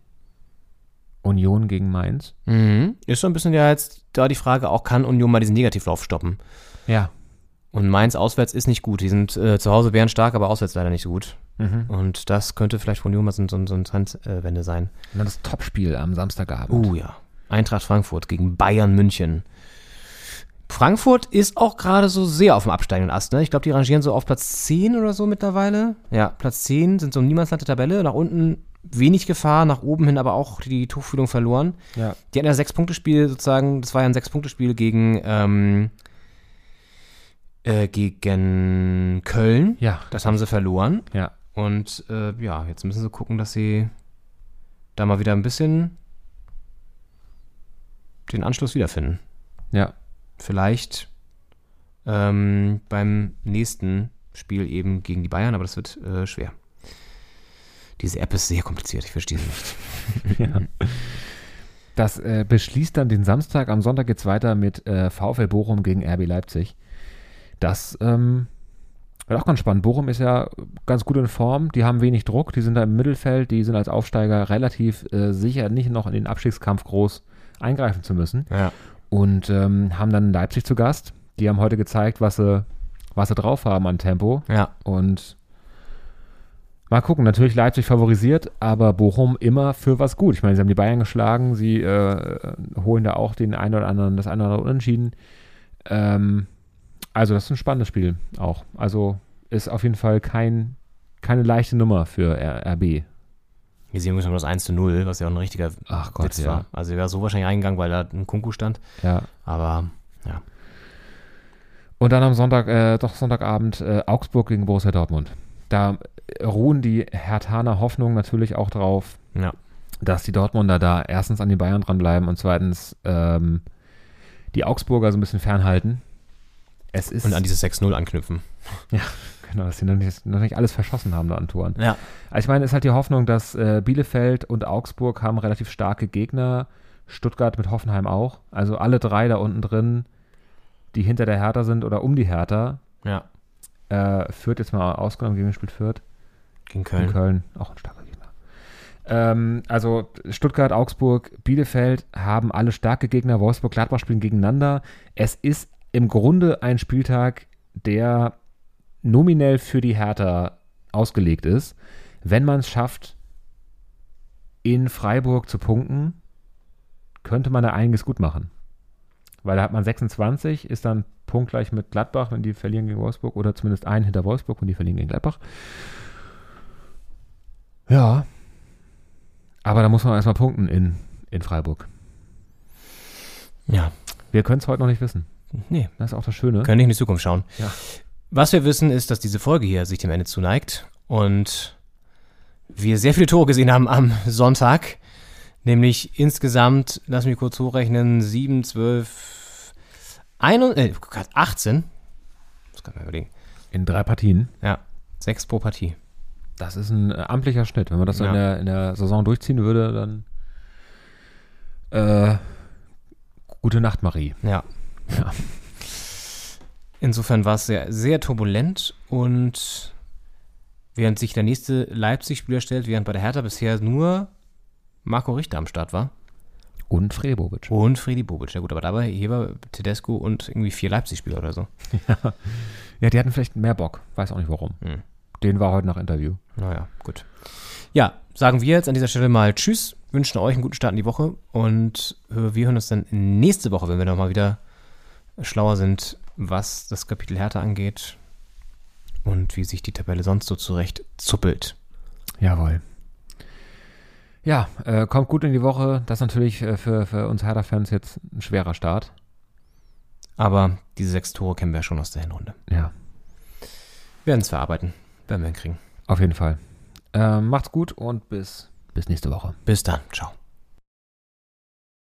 Union gegen Mainz. Mhm. Ist so ein bisschen ja jetzt da die Frage, auch kann Union mal diesen Negativlauf stoppen? Ja. Und Mainz auswärts ist nicht gut. Die sind äh, zu Hause wären stark, aber auswärts leider nicht so gut. Mhm. Und das könnte vielleicht Union mal so, so, so eine Trendwende sein. Und dann das Topspiel am Samstagabend. Oh ja. Eintracht Frankfurt gegen Bayern München. Frankfurt ist auch gerade so sehr auf dem absteigenden Ast. Ne? Ich glaube, die rangieren so auf Platz 10 oder so mittlerweile. Ja, Platz 10 sind so im Niemandsland der Tabelle. Nach unten wenig Gefahr, nach oben hin aber auch die Tuchfühlung verloren. Ja. Die hatten ja Sechs-Punkte-Spiel sozusagen, das war ja ein Sechs-Punkte-Spiel gegen, ähm, äh, gegen Köln. Ja. Das haben sie verloren. Ja. Und äh, ja, jetzt müssen sie gucken, dass sie da mal wieder ein bisschen den Anschluss wiederfinden. Ja. Vielleicht ähm, beim nächsten Spiel eben gegen die Bayern, aber das wird äh, schwer. Diese App ist sehr kompliziert, ich verstehe sie nicht. ja. Das äh, beschließt dann den Samstag. Am Sonntag geht es weiter mit äh, VfL Bochum gegen RB Leipzig. Das ähm, wird auch ganz spannend. Bochum ist ja ganz gut in Form. Die haben wenig Druck. Die sind da im Mittelfeld. Die sind als Aufsteiger relativ äh, sicher, nicht noch in den Abstiegskampf groß eingreifen zu müssen. Ja. Und ähm, haben dann Leipzig zu Gast. Die haben heute gezeigt, was sie, was sie drauf haben an Tempo. Ja. Und mal gucken. Natürlich Leipzig favorisiert, aber Bochum immer für was gut. Ich meine, sie haben die Bayern geschlagen. Sie äh, holen da auch den einen oder anderen, das eine oder andere Unentschieden. Ähm, also, das ist ein spannendes Spiel auch. Also, ist auf jeden Fall kein, keine leichte Nummer für RB. Hier sehen wir schon das 1 zu 0, was ja auch ein richtiger Ach Gott, Witz ja. war. Also er wäre so wahrscheinlich eingegangen, weil da ein Kunku stand. Ja. Aber ja. Und dann am Sonntag, äh, doch Sonntagabend, äh, Augsburg gegen Borussia Dortmund. Da ruhen die Hertaner Hoffnungen natürlich auch drauf, Ja. dass die Dortmunder da erstens an die Bayern dranbleiben und zweitens ähm, die Augsburger so ein bisschen fernhalten. Es ist Und an dieses 6-0 anknüpfen. Ja, genau, dass sie noch nicht, noch nicht alles verschossen haben da an Toren. Ja. Also ich meine, es ist halt die Hoffnung, dass äh, Bielefeld und Augsburg haben relativ starke Gegner. Stuttgart mit Hoffenheim auch. Also alle drei da unten drin, die hinter der Hertha sind oder um die Hertha. Ja. Äh, Fürth jetzt mal ausgenommen, gegen spielt Fürth? Gegen Köln. In Köln, auch ein starker Gegner. Ähm, also Stuttgart, Augsburg, Bielefeld haben alle starke Gegner. Wolfsburg, Gladbach spielen gegeneinander. Es ist im Grunde ein Spieltag, der nominell für die Hertha ausgelegt ist. Wenn man es schafft, in Freiburg zu punkten, könnte man da einiges gut machen. Weil da hat man 26, ist dann punktgleich mit Gladbach, wenn die verlieren gegen Wolfsburg, oder zumindest einen hinter Wolfsburg, wenn die verlieren gegen Gladbach. Ja. Aber da muss man erstmal punkten in, in Freiburg. Ja. Wir können es heute noch nicht wissen. Nee. Das ist auch das Schöne. Können nicht in die Zukunft schauen. Ja. Was wir wissen, ist, dass diese Folge hier sich dem Ende zuneigt und wir sehr viele Tore gesehen haben am Sonntag. Nämlich insgesamt, lass mich kurz hochrechnen, 7, 12, 1, äh, 18. Das kann man überlegen. In drei Partien. Ja, sechs pro Partie. Das ist ein äh, amtlicher Schnitt. Wenn man das Ja. in, der, in der Saison durchziehen würde, dann äh, gute Nacht, Marie. Ja. Ja. Insofern war es sehr, sehr turbulent und während sich der nächste Leipzig-Spieler stellt, während bei der Hertha bisher nur Marco Richter am Start war. Und Fredi Bobic. Und Fredi Bobic. Ja gut, aber dabei hier war Tedesco und irgendwie vier Leipzig-Spieler oder so. Ja. ja, die hatten vielleicht mehr Bock. Weiß auch nicht warum. Hm. Den war heute nach Interview. Naja, gut. Ja, sagen wir jetzt an dieser Stelle mal Tschüss, wünschen euch einen guten Start in die Woche und wir hören uns dann nächste Woche, wenn wir nochmal wieder schlauer sind, was das Kapitel Hertha angeht und wie sich die Tabelle sonst so zurecht zuppelt. Jawohl. Ja, äh, kommt gut in die Woche. Das ist natürlich äh, für, für uns Hertha-Fans jetzt ein schwerer Start. Aber diese sechs Tore kennen wir schon aus der Hinrunde. Ja. Werden es verarbeiten. Werden wir hinkriegen. Auf jeden Fall. Ähm, macht's gut und bis, bis nächste Woche. Bis dann. Ciao.